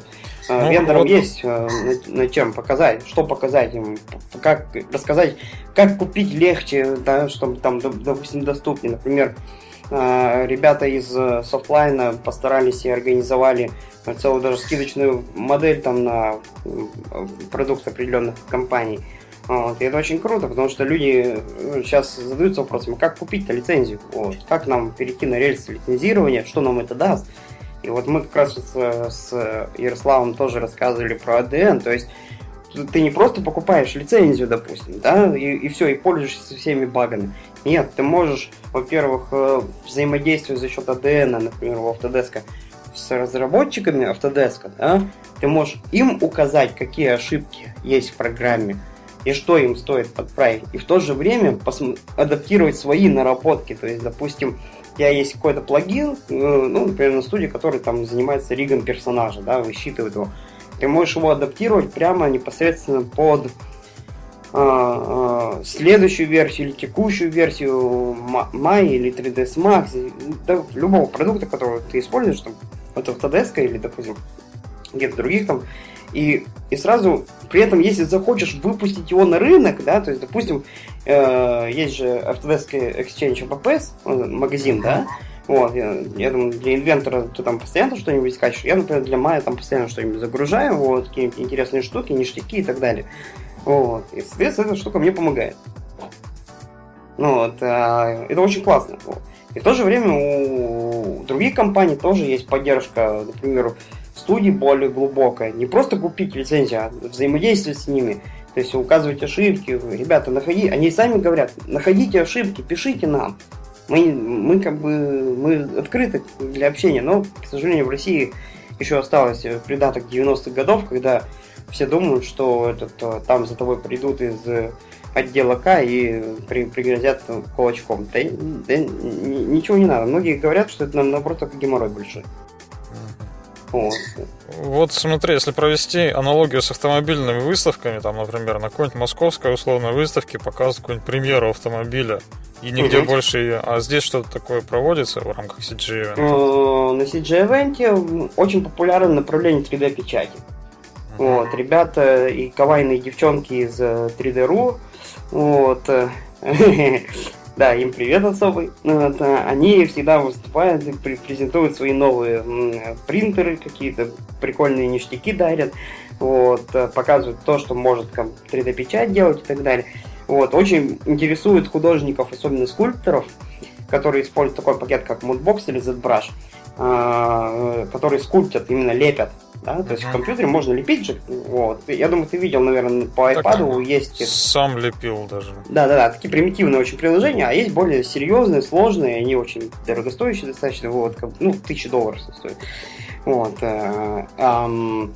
ну, Вендорам вот... есть э, на чем показать, что показать им, как рассказать, как купить легче, да, чтобы там, допустим, доступнее. Например, э, ребята из софтлайна постарались и организовали целую даже скидочную модель там на продукт определенных компаний. Вот. И это очень круто, потому что люди сейчас задаются вопросом, как купить-то лицензию, вот. как нам перейти на рельсы лицензирования, что нам это даст. И вот мы как раз с, с Ярославом тоже рассказывали про ADN, то есть ты не просто покупаешь лицензию, допустим, да, и, и все, и пользуешься всеми багами. Нет, ты можешь, во-первых, э, взаимодействовать за счет ADN, например, в Autodesk с разработчиками Autodesk, да, ты можешь им указать, какие ошибки есть в программе, и что им стоит подправить, и в то же время адаптировать свои наработки. То есть, допустим, у тебя есть какой-то плагин, э, ну, например, на студии, который там занимается ригом персонажа, да, высчитывает его. Ты можешь его адаптировать прямо непосредственно под а, а, следующую версию или текущую версию Maya или 3ds Max, да, любого продукта, который ты используешь, там, от Autodesk или, допустим, где-то других там, и, и сразу, при этом, если захочешь выпустить его на рынок, да, то есть, допустим, э, есть же Autodesk Exchange APPS, магазин, да, вот, я, я думаю, для инвентора ты там постоянно что-нибудь скачешь. Я, например, для Maya там постоянно что-нибудь загружаю, вот, какие-нибудь интересные штуки, ништяки и так далее. Вот, и, соответственно, эта штука мне помогает. Ну, вот, а, это очень классно. Вот. И в то же время у других компаний тоже есть поддержка, например, студии более глубокая. Не просто купить лицензию, а взаимодействовать с ними. То есть указывать ошибки. Ребята, находи, они сами говорят, находите ошибки, пишите нам. Мы, мы как бы мы открыты для общения, но, к сожалению, в России еще осталось придаток 90-х годов, когда все думают, что этот, э, там за тобой придут из отдела К и при, пригрозят кулачком. Да, да ничего не надо. Многие говорят, что это наоборот только геморрой большой. Вот. вот смотри, если провести аналогию с автомобильными выставками, там, например, на какой-нибудь московской условной выставке показывают какую-нибудь премьеру автомобиля, и нигде угу. больше ее. А здесь что-то такое проводится в рамках CG Event? На CG Event очень популярное направление 3D-печати. Угу. Вот, ребята и кавайные девчонки из 3D.ru, э, вот, э, Да, им привет особый. Ну, вот, они всегда выступают, презентуют свои новые принтеры, какие-то прикольные ништяки дарят, вот, э, показывают то, что может 3D-печать делать и так далее. Вот, очень интересует художников, особенно скульпторов, которые используют такой пакет, как Moodbox или ZBrush, а, э, которые скульптят, именно лепят да? То есть в компьютере можно лепить же. Вот. Я думаю, ты видел, наверное, по iPad есть. Сам лепил даже. Да, да, да. Такие примитивные очень приложения, а есть более серьезные, сложные, они очень дорогостоящие достаточно. Вот, как, ну, тысячи долларов стоят. Вот. Э, эм,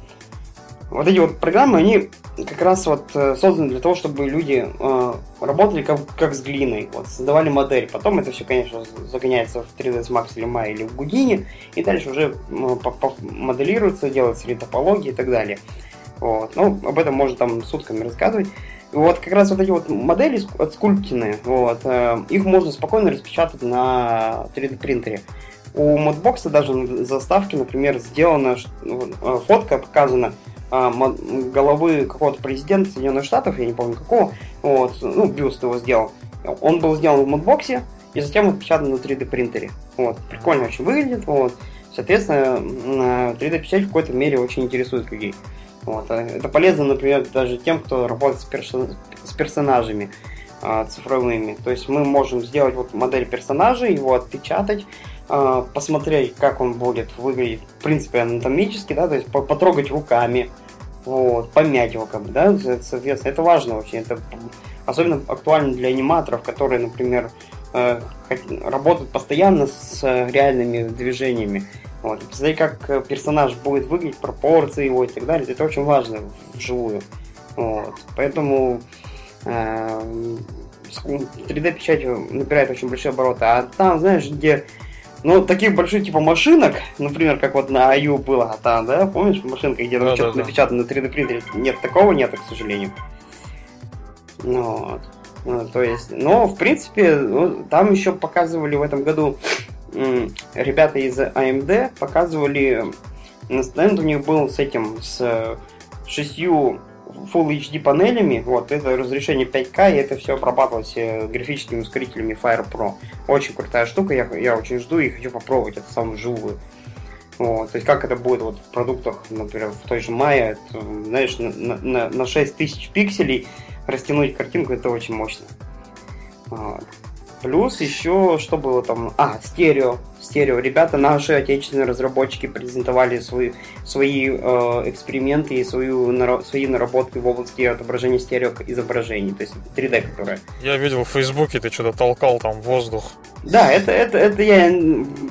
вот эти вот программы, они как раз вот э, созданы для того, чтобы люди э, работали как, как с глиной, вот, создавали модель. Потом это все, конечно, загоняется в 3ds Max или Maya или в Гудине, и дальше уже э, моделируется, делается ли топология и так далее. Вот. Ну, об этом можно там сутками рассказывать. вот как раз вот эти вот модели отскульптенные, вот, э, их можно спокойно распечатать на 3D принтере. У модбокса даже на заставке, например, сделана э, фотка показана головы какого-то президента Соединенных Штатов, я не помню какого, вот, ну, бюст его сделал. Он был сделан в модбоксе и затем отпечатан на 3D принтере. Вот, прикольно очень выглядит, вот. Соответственно, 3D-печать в какой-то мере очень интересует людей. Вот. А это полезно, например, даже тем, кто работает с, персо... с персонажами а, цифровыми. То есть мы можем сделать вот модель персонажа, его отпечатать, а, посмотреть, как он будет выглядеть, в принципе, анатомически, да, то есть потрогать руками, вот, помять его, как бы, да, соответственно, это важно очень, это особенно актуально для аниматоров, которые, например, э, работают постоянно с реальными движениями. Вот. Посмотреть, как персонаж будет выглядеть, пропорции его и так далее, это очень важно вживую. Вот. Поэтому э, 3D-печать набирает очень большие обороты. А там, знаешь, где ну, таких больших типа машинок, например, как вот на IU было, а там, да, помнишь, машинка, где да, что-то да, напечатано на 3D принтере, нет, такого нет, к сожалению. Ну, вот. Ну, то есть, но, в принципе, ну, там еще показывали в этом году ребята из AMD показывали, стенд у них был с этим, с шестью Full HD панелями, вот, это разрешение 5К, и это все обрабатывалось э, графическими ускорителями Fire Pro. Очень крутая штука, я, я очень жду и хочу попробовать это самую живую. Вот, то есть как это будет вот в продуктах, например, в той же Maya, это, знаешь, на, на, на 6000 пикселей растянуть картинку, это очень мощно. Вот. Плюс еще, что было там? А, стерео. Стерео. Ребята, наши отечественные разработчики презентовали свои, свои э, эксперименты и свою, свои наработки в области отображения стерео изображений, то есть 3D, которое. Я видел в Фейсбуке, ты что-то толкал там воздух. Да, это, это, это я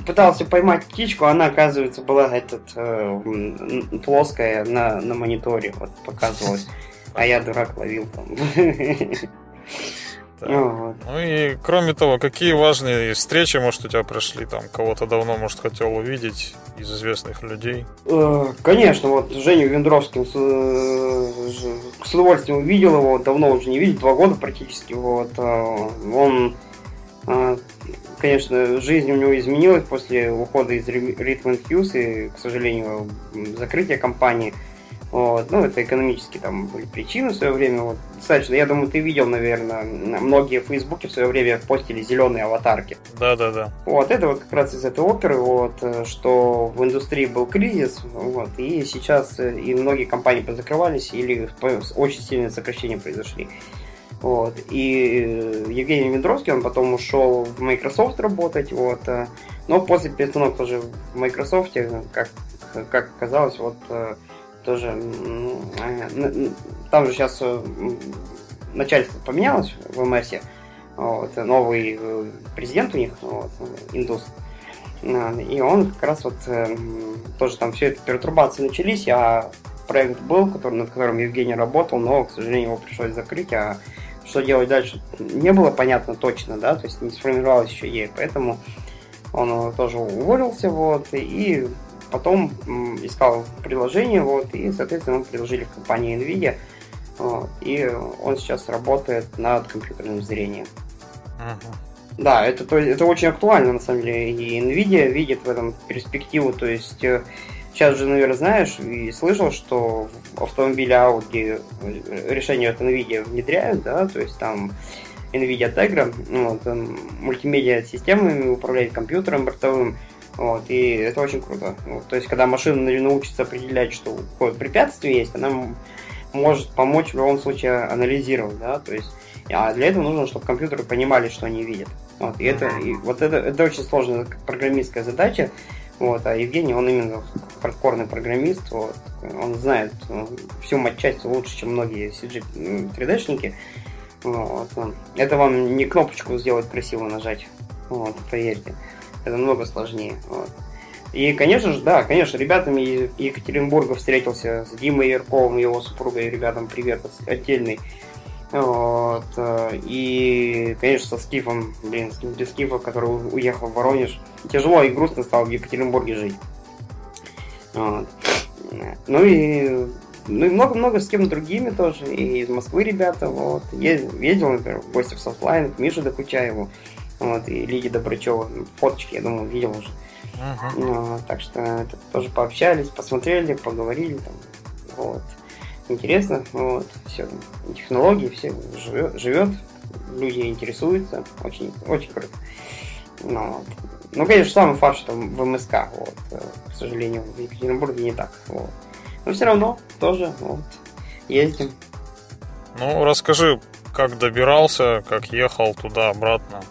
пытался поймать птичку, она, оказывается, была этот, э, плоская на, на мониторе, вот показывалась. А я дурак ловил там. Ну, ну и кроме того, какие важные встречи, может, у тебя прошли там, кого-то давно, может, хотел увидеть из известных людей? Э, конечно, вот Женю Вендровским с, э, с удовольствием увидел его, давно уже не видел, два года практически. Вот. Э, он, конечно, жизнь у него изменилась после ухода из Rhythm Hughes и, к сожалению, закрытия компании. Вот. Ну, это экономические там были причины в свое время. Вот. Достаточно, я думаю, ты видел, наверное, многие в Фейсбуке в свое время постили зеленые аватарки. Да, да, да. Вот, это вот как раз из этой оперы, вот, что в индустрии был кризис, вот, и сейчас э, и многие компании позакрывались или очень сильные сокращения произошли. Вот. И э, Евгений Вендровский, он потом ушел в Microsoft работать, вот, э, но после перестановки тоже в Microsoft, как, как оказалось, вот тоже э, там же сейчас э, начальство поменялось в МС, вот, новый э, президент у них, вот, индус, и он как раз вот тоже там все это пертурбации начались, а проект был, который, над которым Евгений работал, но, к сожалению, его пришлось закрыть, а что делать дальше не было понятно точно, да, то есть не сформировалась еще ей, поэтому он тоже уволился, вот, и потом искал приложение, вот, и, соответственно, мы предложили в компании NVIDIA, вот, и он сейчас работает над компьютерным зрением. Uh-huh. Да, это, то, это очень актуально, на самом деле, и NVIDIA видит в этом перспективу, то есть э, сейчас же, наверное, знаешь и слышал, что в автомобиле Audi э, решение от NVIDIA внедряют, да, то есть там NVIDIA Tegra, вот, мультимедиа системами управляет компьютером бортовым, вот, и это очень круто. Вот, то есть, когда машина научится определять, что какое препятствие есть, она может помочь в любом случае анализировать, да, то есть, а для этого нужно, чтобы компьютеры понимали, что они видят. Вот, и это, и вот это, это очень сложная программистская задача, вот, а Евгений, он именно хардкорный программист, вот, он знает ну, всю матчасть лучше, чем многие CG 3D-шники. Вот. Это вам не кнопочку сделать красиво нажать, вот, поверьте это намного сложнее. Вот. И, конечно же, да, конечно, ребятами Екатеринбурга встретился с Димой Ярковым, его супругой, ребятам привет отдельный. Вот. И, конечно, со Скифом, блин, без Скифа, который уехал в Воронеж. Тяжело и грустно стало в Екатеринбурге жить. Вот. Ну и Ну и много-много с кем другими тоже. И из Москвы ребята, вот. Ездил, например, в гости в Softline к Мише Докучаеву. Вот, и Лиге Добрачева. Фоточки, я думаю, видел уже. Uh-huh. Ну, так что это, тоже пообщались, посмотрели, поговорили. Там, вот. Интересно, вот. Все, технологии, все живет, живет люди интересуются. Очень, очень круто. Ну, вот. ну, конечно, самый фарш там в МСК, вот. К сожалению, в Екатеринбурге не так. Вот. Но все равно тоже вот, ездим. Ну, расскажи, как добирался, как ехал туда-обратно.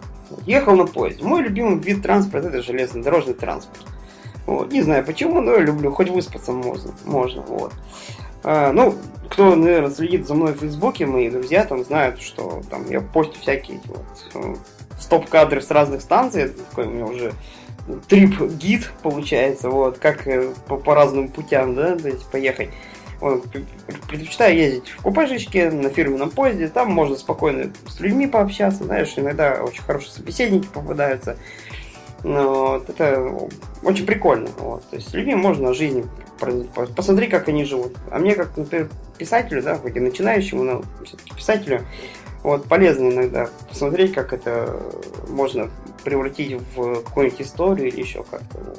Ехал на поезде. Мой любимый вид транспорта это железнодорожный транспорт. Вот. Не знаю почему, но я люблю, хоть выспаться можно. можно вот. А, ну, кто, наверное, следит за мной в Фейсбуке, мои друзья там знают, что там я постю всякие вот, э, стоп-кадры с разных станций. Это такой у меня уже трип-гид получается, вот, как э, по, по разным путям, да, то есть поехать. Вот, предпочитаю ездить в купешечке, на фирменном поезде, там можно спокойно с людьми пообщаться, знаешь, иногда очень хорошие собеседники попадаются. Но вот, это очень прикольно. Вот. То есть с людьми можно о жизни посмотри, как они живут. А мне, как, например, писателю, да, хоть и начинающему, но все-таки писателю, вот, полезно иногда посмотреть, как это можно превратить в какую-нибудь историю или еще как-то.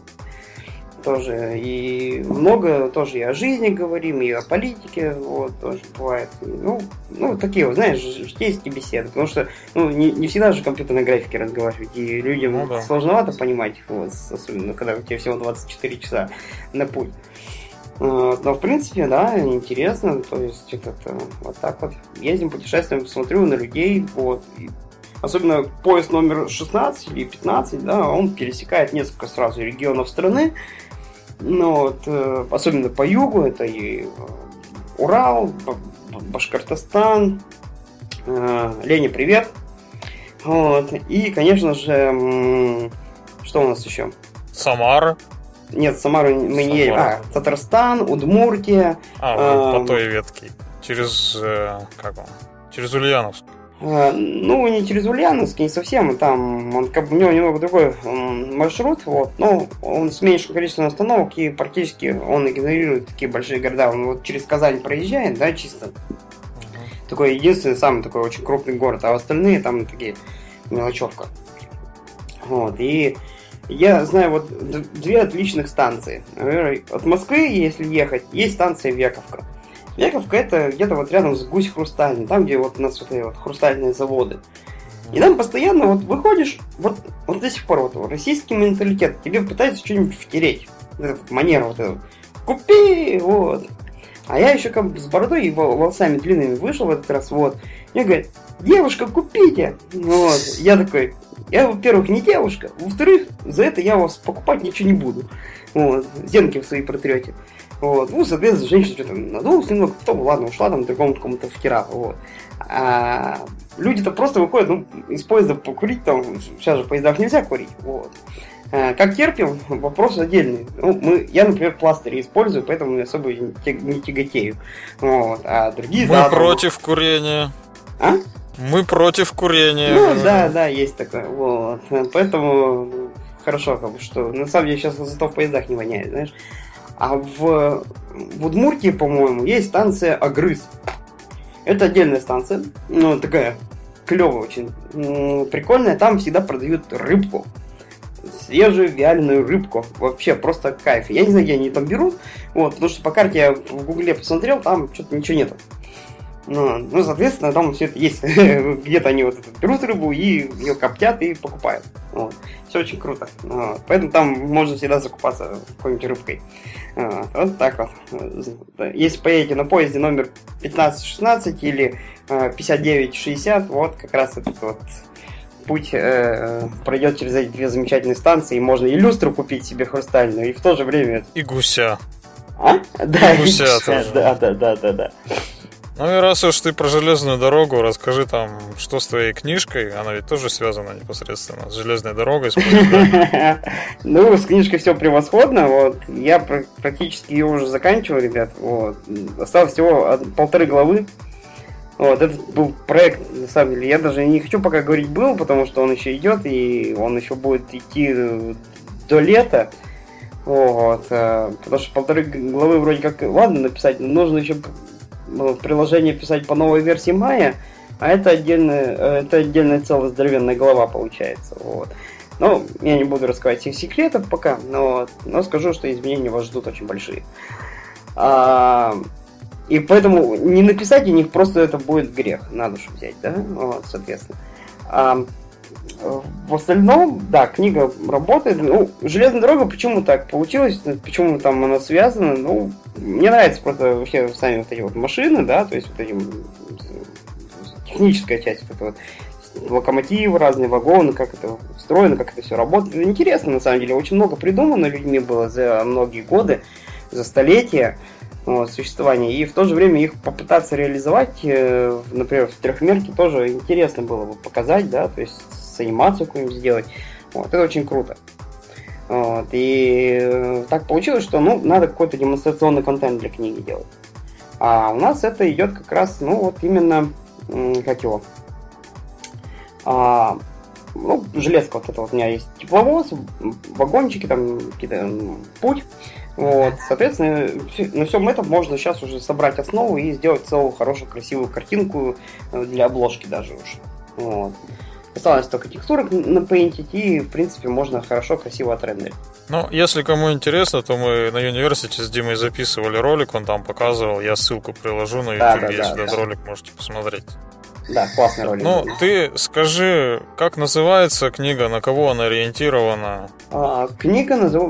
Тоже. И много тоже и о жизни говорим, и о политике, вот, тоже бывает. Ну, ну такие, вот, знаешь, житейские беседы. Потому что, ну, не, не всегда же компьютерной графике разговаривать, и людям ну, да. сложновато понимать, вот, особенно когда у тебя всего 24 часа на путь. Но, в принципе, да, интересно. То есть, это, вот так вот. Ездим, путешествуем, смотрю на людей. Вот. особенно поезд номер 16 или 15, да, он пересекает несколько сразу регионов страны. Ну, вот, э, особенно по югу, это и э, Урал, Башкортостан. Э, Лене, привет. Вот. И, конечно же, что у нас еще? Самара. Нет, Самару мы не едем. А, Татарстан, Удмуртия. А, а, по той ветке. Через, как он? Через Ульяновск. А, ну, не через Ульяновск, не совсем, там он, как бы, у него немного другой маршрут, вот, но он с меньшим количеством остановок и практически он игнорирует такие большие города. Он вот через Казань проезжает, да, чисто. Такой единственный, самый такой очень крупный город, а остальные там такие мелочевка. Вот, и я знаю вот две отличных станции. От Москвы, если ехать, есть станция Вековка. Яковка это где-то вот рядом с Гусь Хрустальный, там, где вот у нас вот эти вот хрустальные заводы. И там постоянно вот выходишь, вот, вот до сих пор вот российский менталитет, тебе пытаются что-нибудь втереть. Вот этот манера вот эту. Купи! Вот. А я еще как бы с бородой и волосами длинными вышел в этот раз, вот. Мне говорят, девушка, купите! Вот. Я такой, я, во-первых, не девушка, во-вторых, за это я вас покупать ничего не буду. Вот. Зенки в свои протрете. Вот. Ну, соответственно, женщина что-то надулась немного, потом, ладно, ушла там другому кому-то втирала. Вот. А люди-то просто выходят ну, из поезда покурить, там, сейчас же в поездах нельзя курить. Вот. А, как терпим, вопрос отдельный. Ну, мы, я, например, пластыри использую, поэтому особо не тяготею. Вот. А другие... Мы да, против там... курения. А? Мы против курения. Ну, да, да, есть такое. Вот. Поэтому хорошо, как бы, что на самом деле сейчас зато в поездах не воняет, знаешь. А в, в Удмуртии, по-моему, есть станция Агрыз. Это отдельная станция, ну, такая клевая очень, прикольная. Там всегда продают рыбку. Свежую вяленую рыбку. Вообще просто кайф. Я не знаю, где они там берут. Вот, потому что по карте я в гугле посмотрел, там что-то ничего нету. Ну, ну, соответственно, там все это есть. Где-то они вот берут рыбу и ее коптят и покупают. Вот. Все очень круто. Вот. Поэтому там можно всегда закупаться какой-нибудь рыбкой. Вот. вот так вот. Если поедете на поезде номер 1516 или 5960, э, вот как раз этот вот путь э, пройдет через эти две замечательные станции, и можно и люстру купить себе хрустальную, и в то же время... И гуся. А? Да, и гуся, и гуся тоже. Да, да, да, да, да. Ну и раз уж ты про железную дорогу, расскажи там, что с твоей книжкой, она ведь тоже связана непосредственно с железной дорогой. Ну, с книжкой все превосходно, вот, я практически ее уже заканчивал, ребят, вот, осталось всего полторы главы, вот, этот был проект, на самом деле, я даже не хочу пока говорить был, потому что он еще идет, и он еще будет идти до лета, Вот, э, потому что полторы главы вроде как ладно написать, но нужно еще приложение писать по новой версии мая, а это отдельная, э, это отдельная целая здоровенная глава получается. Вот. Ну, я не буду рассказывать всех секретов пока, но, но скажу, что изменения вас ждут очень большие. А, и поэтому не написать о них просто это будет грех, на душу взять, да, вот, соответственно. А, в остальном, да, книга работает. Ну, железная дорога, почему так получилось, почему там она связана, ну, мне нравится просто вообще сами вот эти вот машины, да, то есть вот эти техническая часть, вот эта вот локомотивы, разные вагоны, как это устроено, как это все работает. Интересно, на самом деле, очень много придумано людьми было за многие годы, за столетия вот, существования. И в то же время их попытаться реализовать, э, например, в трехмерке тоже интересно было бы показать, да, то есть с анимацией какую-нибудь сделать. Вот, это очень круто. Вот, и э, так получилось, что ну, надо какой-то демонстрационный контент для книги делать. А у нас это идет как раз, ну, вот именно, как его, а, ну, железка вот это вот у меня есть тепловоз, вагончики, там какие-то путь. Вот, соответственно, на всем этом можно сейчас уже собрать основу и сделать целую хорошую, красивую картинку э, для обложки даже уже. Вот. Осталось только текстуры напейнтить, и, в принципе, можно хорошо, красиво отрендерить. Ну, если кому интересно, то мы на университете с Димой записывали ролик, он там показывал, я ссылку приложу на YouTube, да, да, если да, этот да. ролик можете посмотреть. Да, классный ролик. Ну, ты скажи, как называется книга, на кого она ориентирована? А, книга назыв...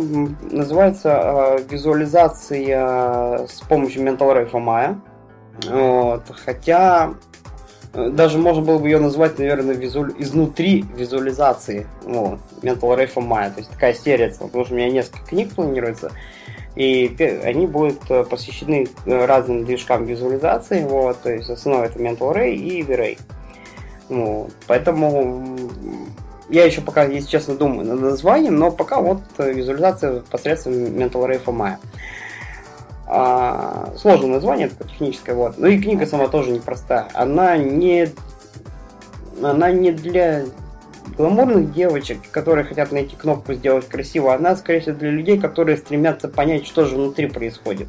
называется а, «Визуализация с помощью Mental Ray Maya». Вот. Хотя даже можно было бы ее назвать, наверное, визу... изнутри визуализации. Вот. Mental Ray Maya. То есть такая серия, потому что у меня несколько книг планируется. И они будут э, посвящены э, разным движкам визуализации, вот, то есть основа это Mental Ray и V-Ray. Вот, поэтому я еще пока, если честно, думаю над названием, но пока вот э, визуализация посредством Mental Ray FMI. А, сложное название, такое техническое, вот. Ну и книга сама тоже непростая. Она не, она не для гламурных девочек, которые хотят найти кнопку сделать красиво, она, скорее всего, для людей, которые стремятся понять, что же внутри происходит.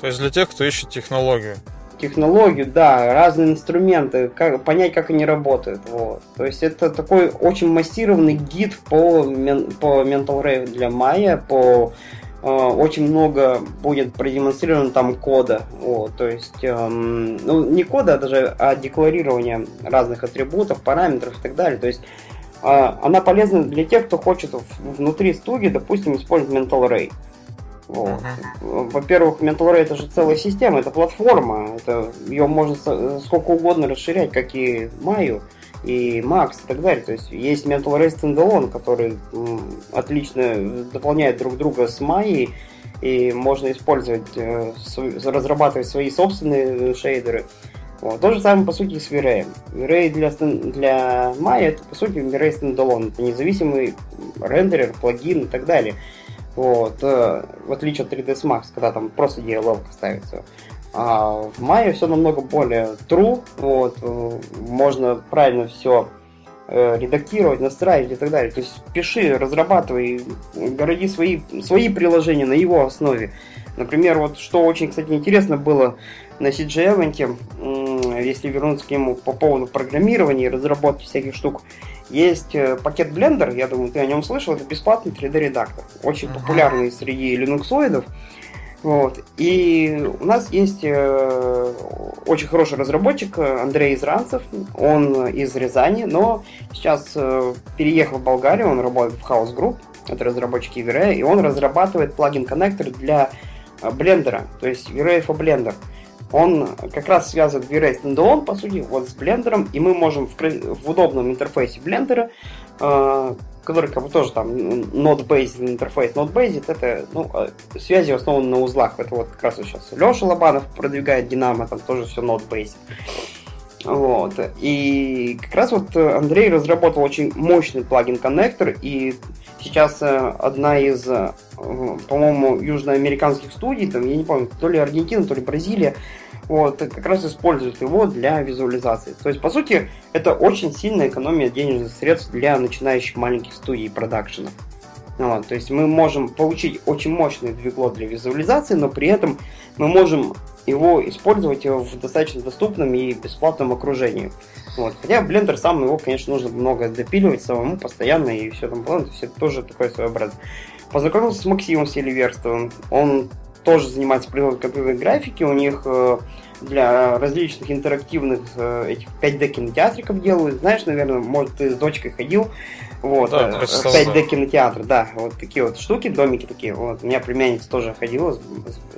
То есть для тех, кто ищет технологию. Технологию, да, разные инструменты, как, понять, как они работают. Вот. То есть это такой очень массированный гид по, по Mental Ray для Maya, по очень много будет продемонстрировано там кода. Вот, то есть, эм, ну, не кода, а даже а декларирование разных атрибутов, параметров и так далее. То есть а, она полезна для тех, кто хочет внутри студии, допустим, использовать Mental Ray. Вот. Uh-huh. Во-первых, Mental Ray это же целая система, это платформа, это ее можно сколько угодно расширять, как и Maya и Max и так далее. То есть есть Mental Ray Standalone, который отлично дополняет друг друга с Maya, и можно использовать, э, разрабатывать свои собственные шейдеры. Вот. То же самое, по сути, с V-Ray. V-Ray для, для Maya это, по сути, V-Ray Standalone. Это независимый рендерер, плагин и так далее. Вот. Э, в отличие от 3ds Max, когда там просто DLL ставится. А в Maya все намного более true. Вот. Э, можно правильно все э, редактировать, настраивать и так далее. То есть пиши, разрабатывай, городи свои, свои приложения на его основе. Например, вот что очень, кстати, интересно было на CG Event, если вернуться к нему по поводу программирования и разработки всяких штук, есть э, пакет Blender, я думаю, ты о нем слышал, это бесплатный 3D-редактор, очень uh-huh. популярный среди линуксоидов. Вот. И у нас есть э, очень хороший разработчик Андрей Изранцев, он из Рязани, но сейчас э, переехал в Болгарию, он работает в House Group, это разработчик V-Ray, и он разрабатывает плагин-коннектор для блендера, то есть V-Ray for Blender. Он как раз связывает V-Ray Standalone, по сути, вот с блендером, и мы можем в, в удобном интерфейсе блендера, э, который как бы тоже там Node-based интерфейс. Node-based это ну, э, связи основаны на узлах. Это вот как раз сейчас Леша Лобанов продвигает Динамо, там тоже все Node-based. Вот. И как раз вот Андрей разработал очень мощный плагин-коннектор, и сейчас э, одна из, э, по-моему, южноамериканских студий, там, я не помню, то ли Аргентина, то ли Бразилия, вот, как раз используют его для визуализации. То есть, по сути, это очень сильная экономия денежных средств для начинающих маленьких студий и продакшенов. Вот, то есть мы можем получить очень мощный двигло для визуализации, но при этом мы можем его использовать в достаточно доступном и бесплатном окружении. Вот. Хотя Blender сам его, конечно, нужно много допиливать самому постоянно и все там есть это тоже такое своеобразное. Познакомился с Максимом Селиверстовым. Он тоже занимается производством компьютерной графики. У них э, для различных интерактивных э, этих 5D кинотеатриков делают. Знаешь, наверное, может, ты с дочкой ходил. Вот, да, 5D э, кинотеатр, да, вот такие вот штуки, домики такие. Вот, у меня племянница тоже ходила с,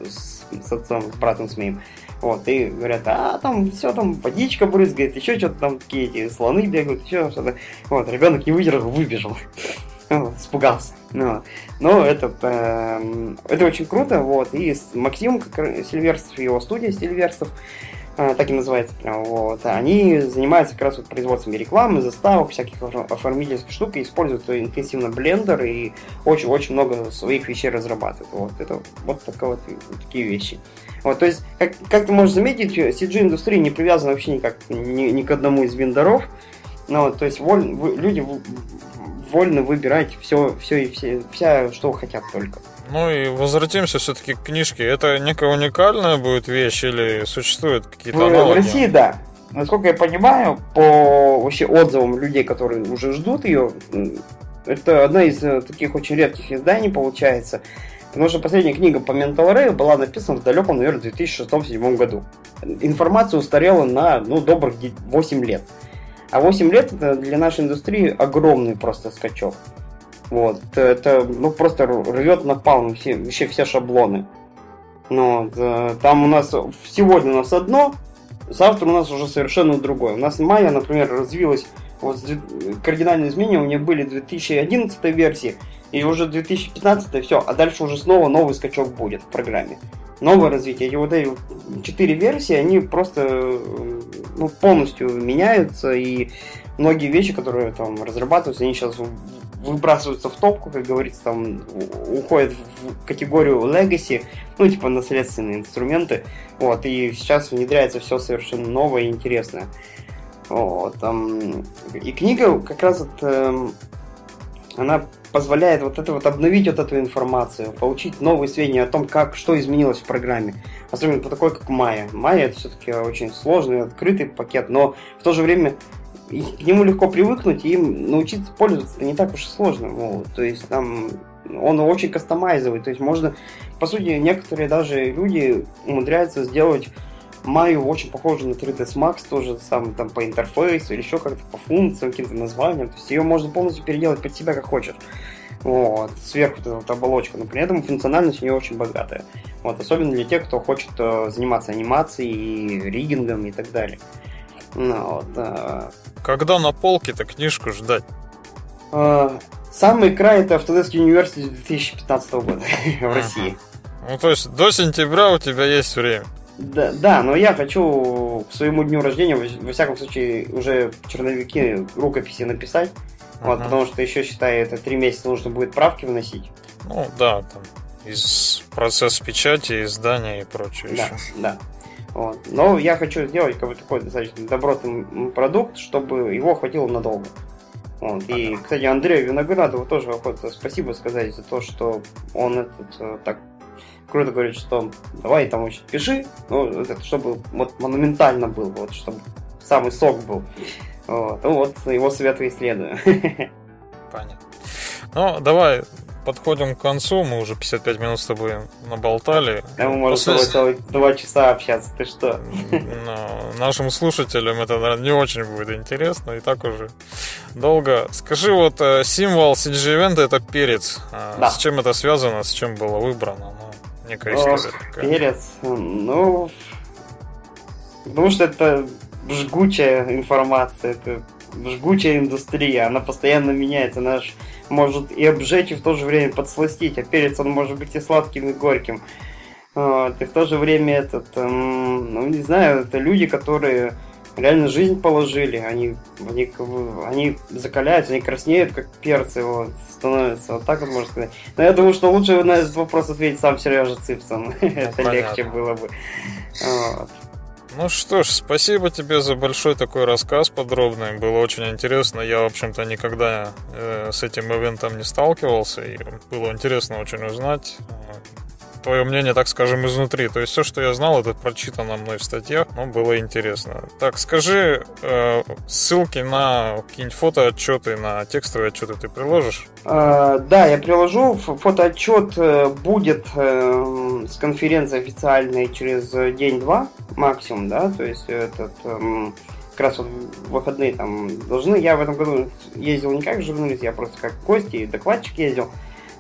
с, с отцом, с братом с моим. Вот, и говорят, а там все там водичка брызгает, еще что-то там такие эти слоны бегают, еще что-то. Вот, ребенок не выдержал, выбежал. Вот, испугался. Ну, но это, э, это очень круто, вот, и с Максимом Сильверстов, его студия Сильверстов, э, так и называется, прям, вот, они занимаются как раз вот производством рекламы, заставок, всяких оформительских штук, и используют интенсивно блендер, и очень-очень много своих вещей разрабатывают, вот, это вот, такое вот, такие вещи. Вот, то есть, как, как ты можешь заметить, CG-индустрия не привязана вообще никак ни, ни к одному из вендоров, ну, то есть воль, люди вольно выбирать все, все и все, вся, что хотят только. Ну и возвратимся все-таки к книжке. Это некая уникальная будет вещь или существуют какие-то в, аналоги? В России, да. Насколько я понимаю, по вообще отзывам людей, которые уже ждут ее, это одна из э, таких очень редких изданий получается. Потому что последняя книга по Mental Ray была написана в далеком, наверное, 2006-2007 году. Информация устарела на ну, добрых 8 лет. А 8 лет это для нашей индустрии огромный просто скачок. Вот. Это ну, просто рвет напалм все, вообще все шаблоны. Ну, вот. Э, там у нас сегодня у нас одно, завтра у нас уже совершенно другое. У нас Майя, например, развилась вот кардинальные изменения у меня были 2011 версии, и уже 2015 все, а дальше уже снова новый скачок будет в программе. Новое развитие. И вот эти четыре версии, они просто ну, полностью меняются, и многие вещи, которые там разрабатываются, они сейчас выбрасываются в топку, как говорится, там уходят в категорию legacy, ну, типа наследственные инструменты, вот, и сейчас внедряется все совершенно новое и интересное. Вот, там, и книга как раз вот, э, она позволяет вот это вот обновить вот эту информацию, получить новые сведения о том, как, что изменилось в программе. Особенно по такой, как Maya. Maya это все-таки очень сложный, открытый пакет, но в то же время к нему легко привыкнуть и им научиться пользоваться не так уж и сложно. Ну, то есть там он очень кастомайзовый, то есть можно, по сути, некоторые даже люди умудряются сделать Майю очень похожа на 3ds Max, тоже сам там по интерфейсу или еще как-то по функциям, каким-то названиям. То есть ее можно полностью переделать под себя как хочешь. Вот, сверху эта вот оболочка, но при этом функциональность у нее очень богатая. Вот, особенно для тех, кто хочет э, заниматься анимацией, риггингом и так далее. Ну, вот, э... Когда на полке-то книжку ждать? Э, самый край это Autodesk University 2015 года в России. Ну, то есть до сентября у тебя есть время. Да, да, но я хочу к своему дню рождения, во всяком случае, уже черновики рукописи написать. Uh-huh. Вот, потому что еще, считай, это три месяца нужно будет правки вносить. Ну да, там из процесса печати, издания и прочее да, еще. Да. Вот. Но я хочу сделать как бы такой достаточно добротный продукт, чтобы его хватило надолго. Вот. И, кстати, Андрею Виноградову тоже охота спасибо сказать за то, что он этот э, так круто говорит, что давай там очень пиши, ну, это, чтобы вот монументально был, вот, чтобы самый сок был. Вот, ну вот его советы исследую. Понятно. Ну, давай подходим к концу, мы уже 55 минут с тобой наболтали. Да, мы можем с тобой целых два часа общаться, ты что? Но нашим слушателям это, наверное, не очень будет интересно, и так уже долго. Скажи, вот э, символ CG Event это перец. А да. С чем это связано, с чем было выбрано? Некая история такая. Перец, ну... Потому что это жгучая информация, это жгучая индустрия, она постоянно меняется, она может и обжечь, и в то же время подсластить, а перец он может быть и сладким, и горьким. Вот, и в то же время этот, эм, ну не знаю, это люди, которые реально жизнь положили, они, они, они закаляются, они краснеют, как перцы, вот, становятся, вот так вот можно сказать. Но я думаю, что лучше на этот вопрос ответить сам Сережа Ципсон, это легче было бы. Вот. Ну что ж, спасибо тебе за большой такой рассказ подробный. Было очень интересно. Я, в общем-то, никогда э, с этим ивентом не сталкивался. И было интересно очень узнать твое мнение, так скажем, изнутри. То есть все, что я знал, это прочитано мной в статьях, но было интересно. Так, скажи, э, ссылки на какие-нибудь фотоотчеты, на текстовые отчеты ты приложишь? Э, да, я приложу. Фотоотчет э, будет с конференции официальной через день-два максимум, да, то есть этот... Э, как раз вот выходные там должны. Я в этом году ездил не как журналист, я просто как гость и докладчик ездил.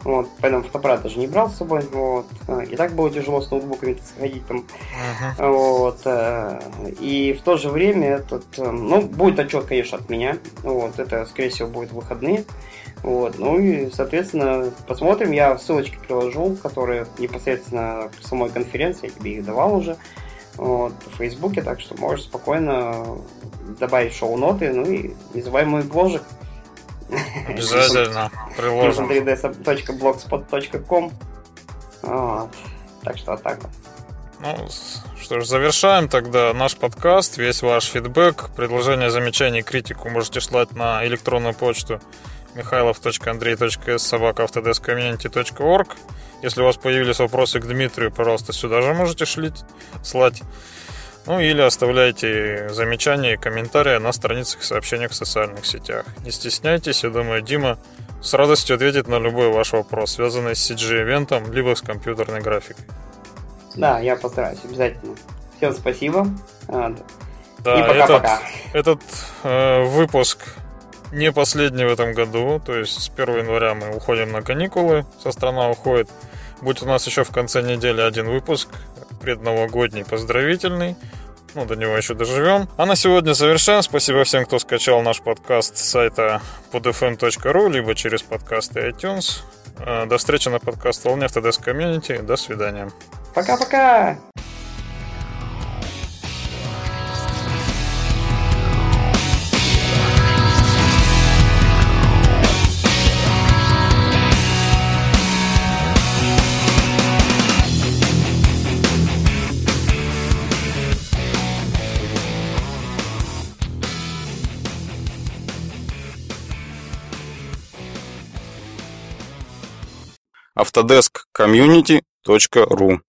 Вот, поэтому фотоаппарат даже не брал с собой. Вот. И так было тяжело с ноутбуками сходить там. Uh-huh. Вот. Э, и в то же время этот, э, ну, будет отчет, конечно, от меня. Вот. Это, скорее всего, будет выходные. Вот. Ну и, соответственно, посмотрим. Я ссылочки приложу, которые непосредственно к самой конференции, я тебе их давал уже вот, в Фейсбуке, так что можешь спокойно добавить шоу-ноты, ну и не забывай мой бложек. Обязательно приложим. 3ds.blogspot.com вот. Так что вот так вот. Ну, что ж, завершаем тогда наш подкаст. Весь ваш фидбэк, предложения, замечания, критику можете слать на электронную почту михайлов.андрей.с.собака.автодескомьюнити.орг Если у вас появились вопросы к Дмитрию, пожалуйста, сюда же можете шлить, слать. Ну или оставляйте замечания и комментарии на страницах и сообщениях в социальных сетях. Не стесняйтесь, я думаю, Дима с радостью ответит на любой ваш вопрос, связанный с CG-ивентом, либо с компьютерной графикой. Да, я постараюсь, обязательно. Всем спасибо. Да, и пока-пока. Этот, этот э, выпуск не последний в этом году, то есть с 1 января мы уходим на каникулы, со страна уходит. Будет у нас еще в конце недели один выпуск, предновогодний поздравительный. Ну, до него еще доживем. А на сегодня завершаем. Спасибо всем, кто скачал наш подкаст с сайта podfm.ru, либо через подкасты iTunes. Э, до встречи на подкаст Волне Автодеск Комьюнити. До свидания. Пока-пока! autodeskcommunity.ru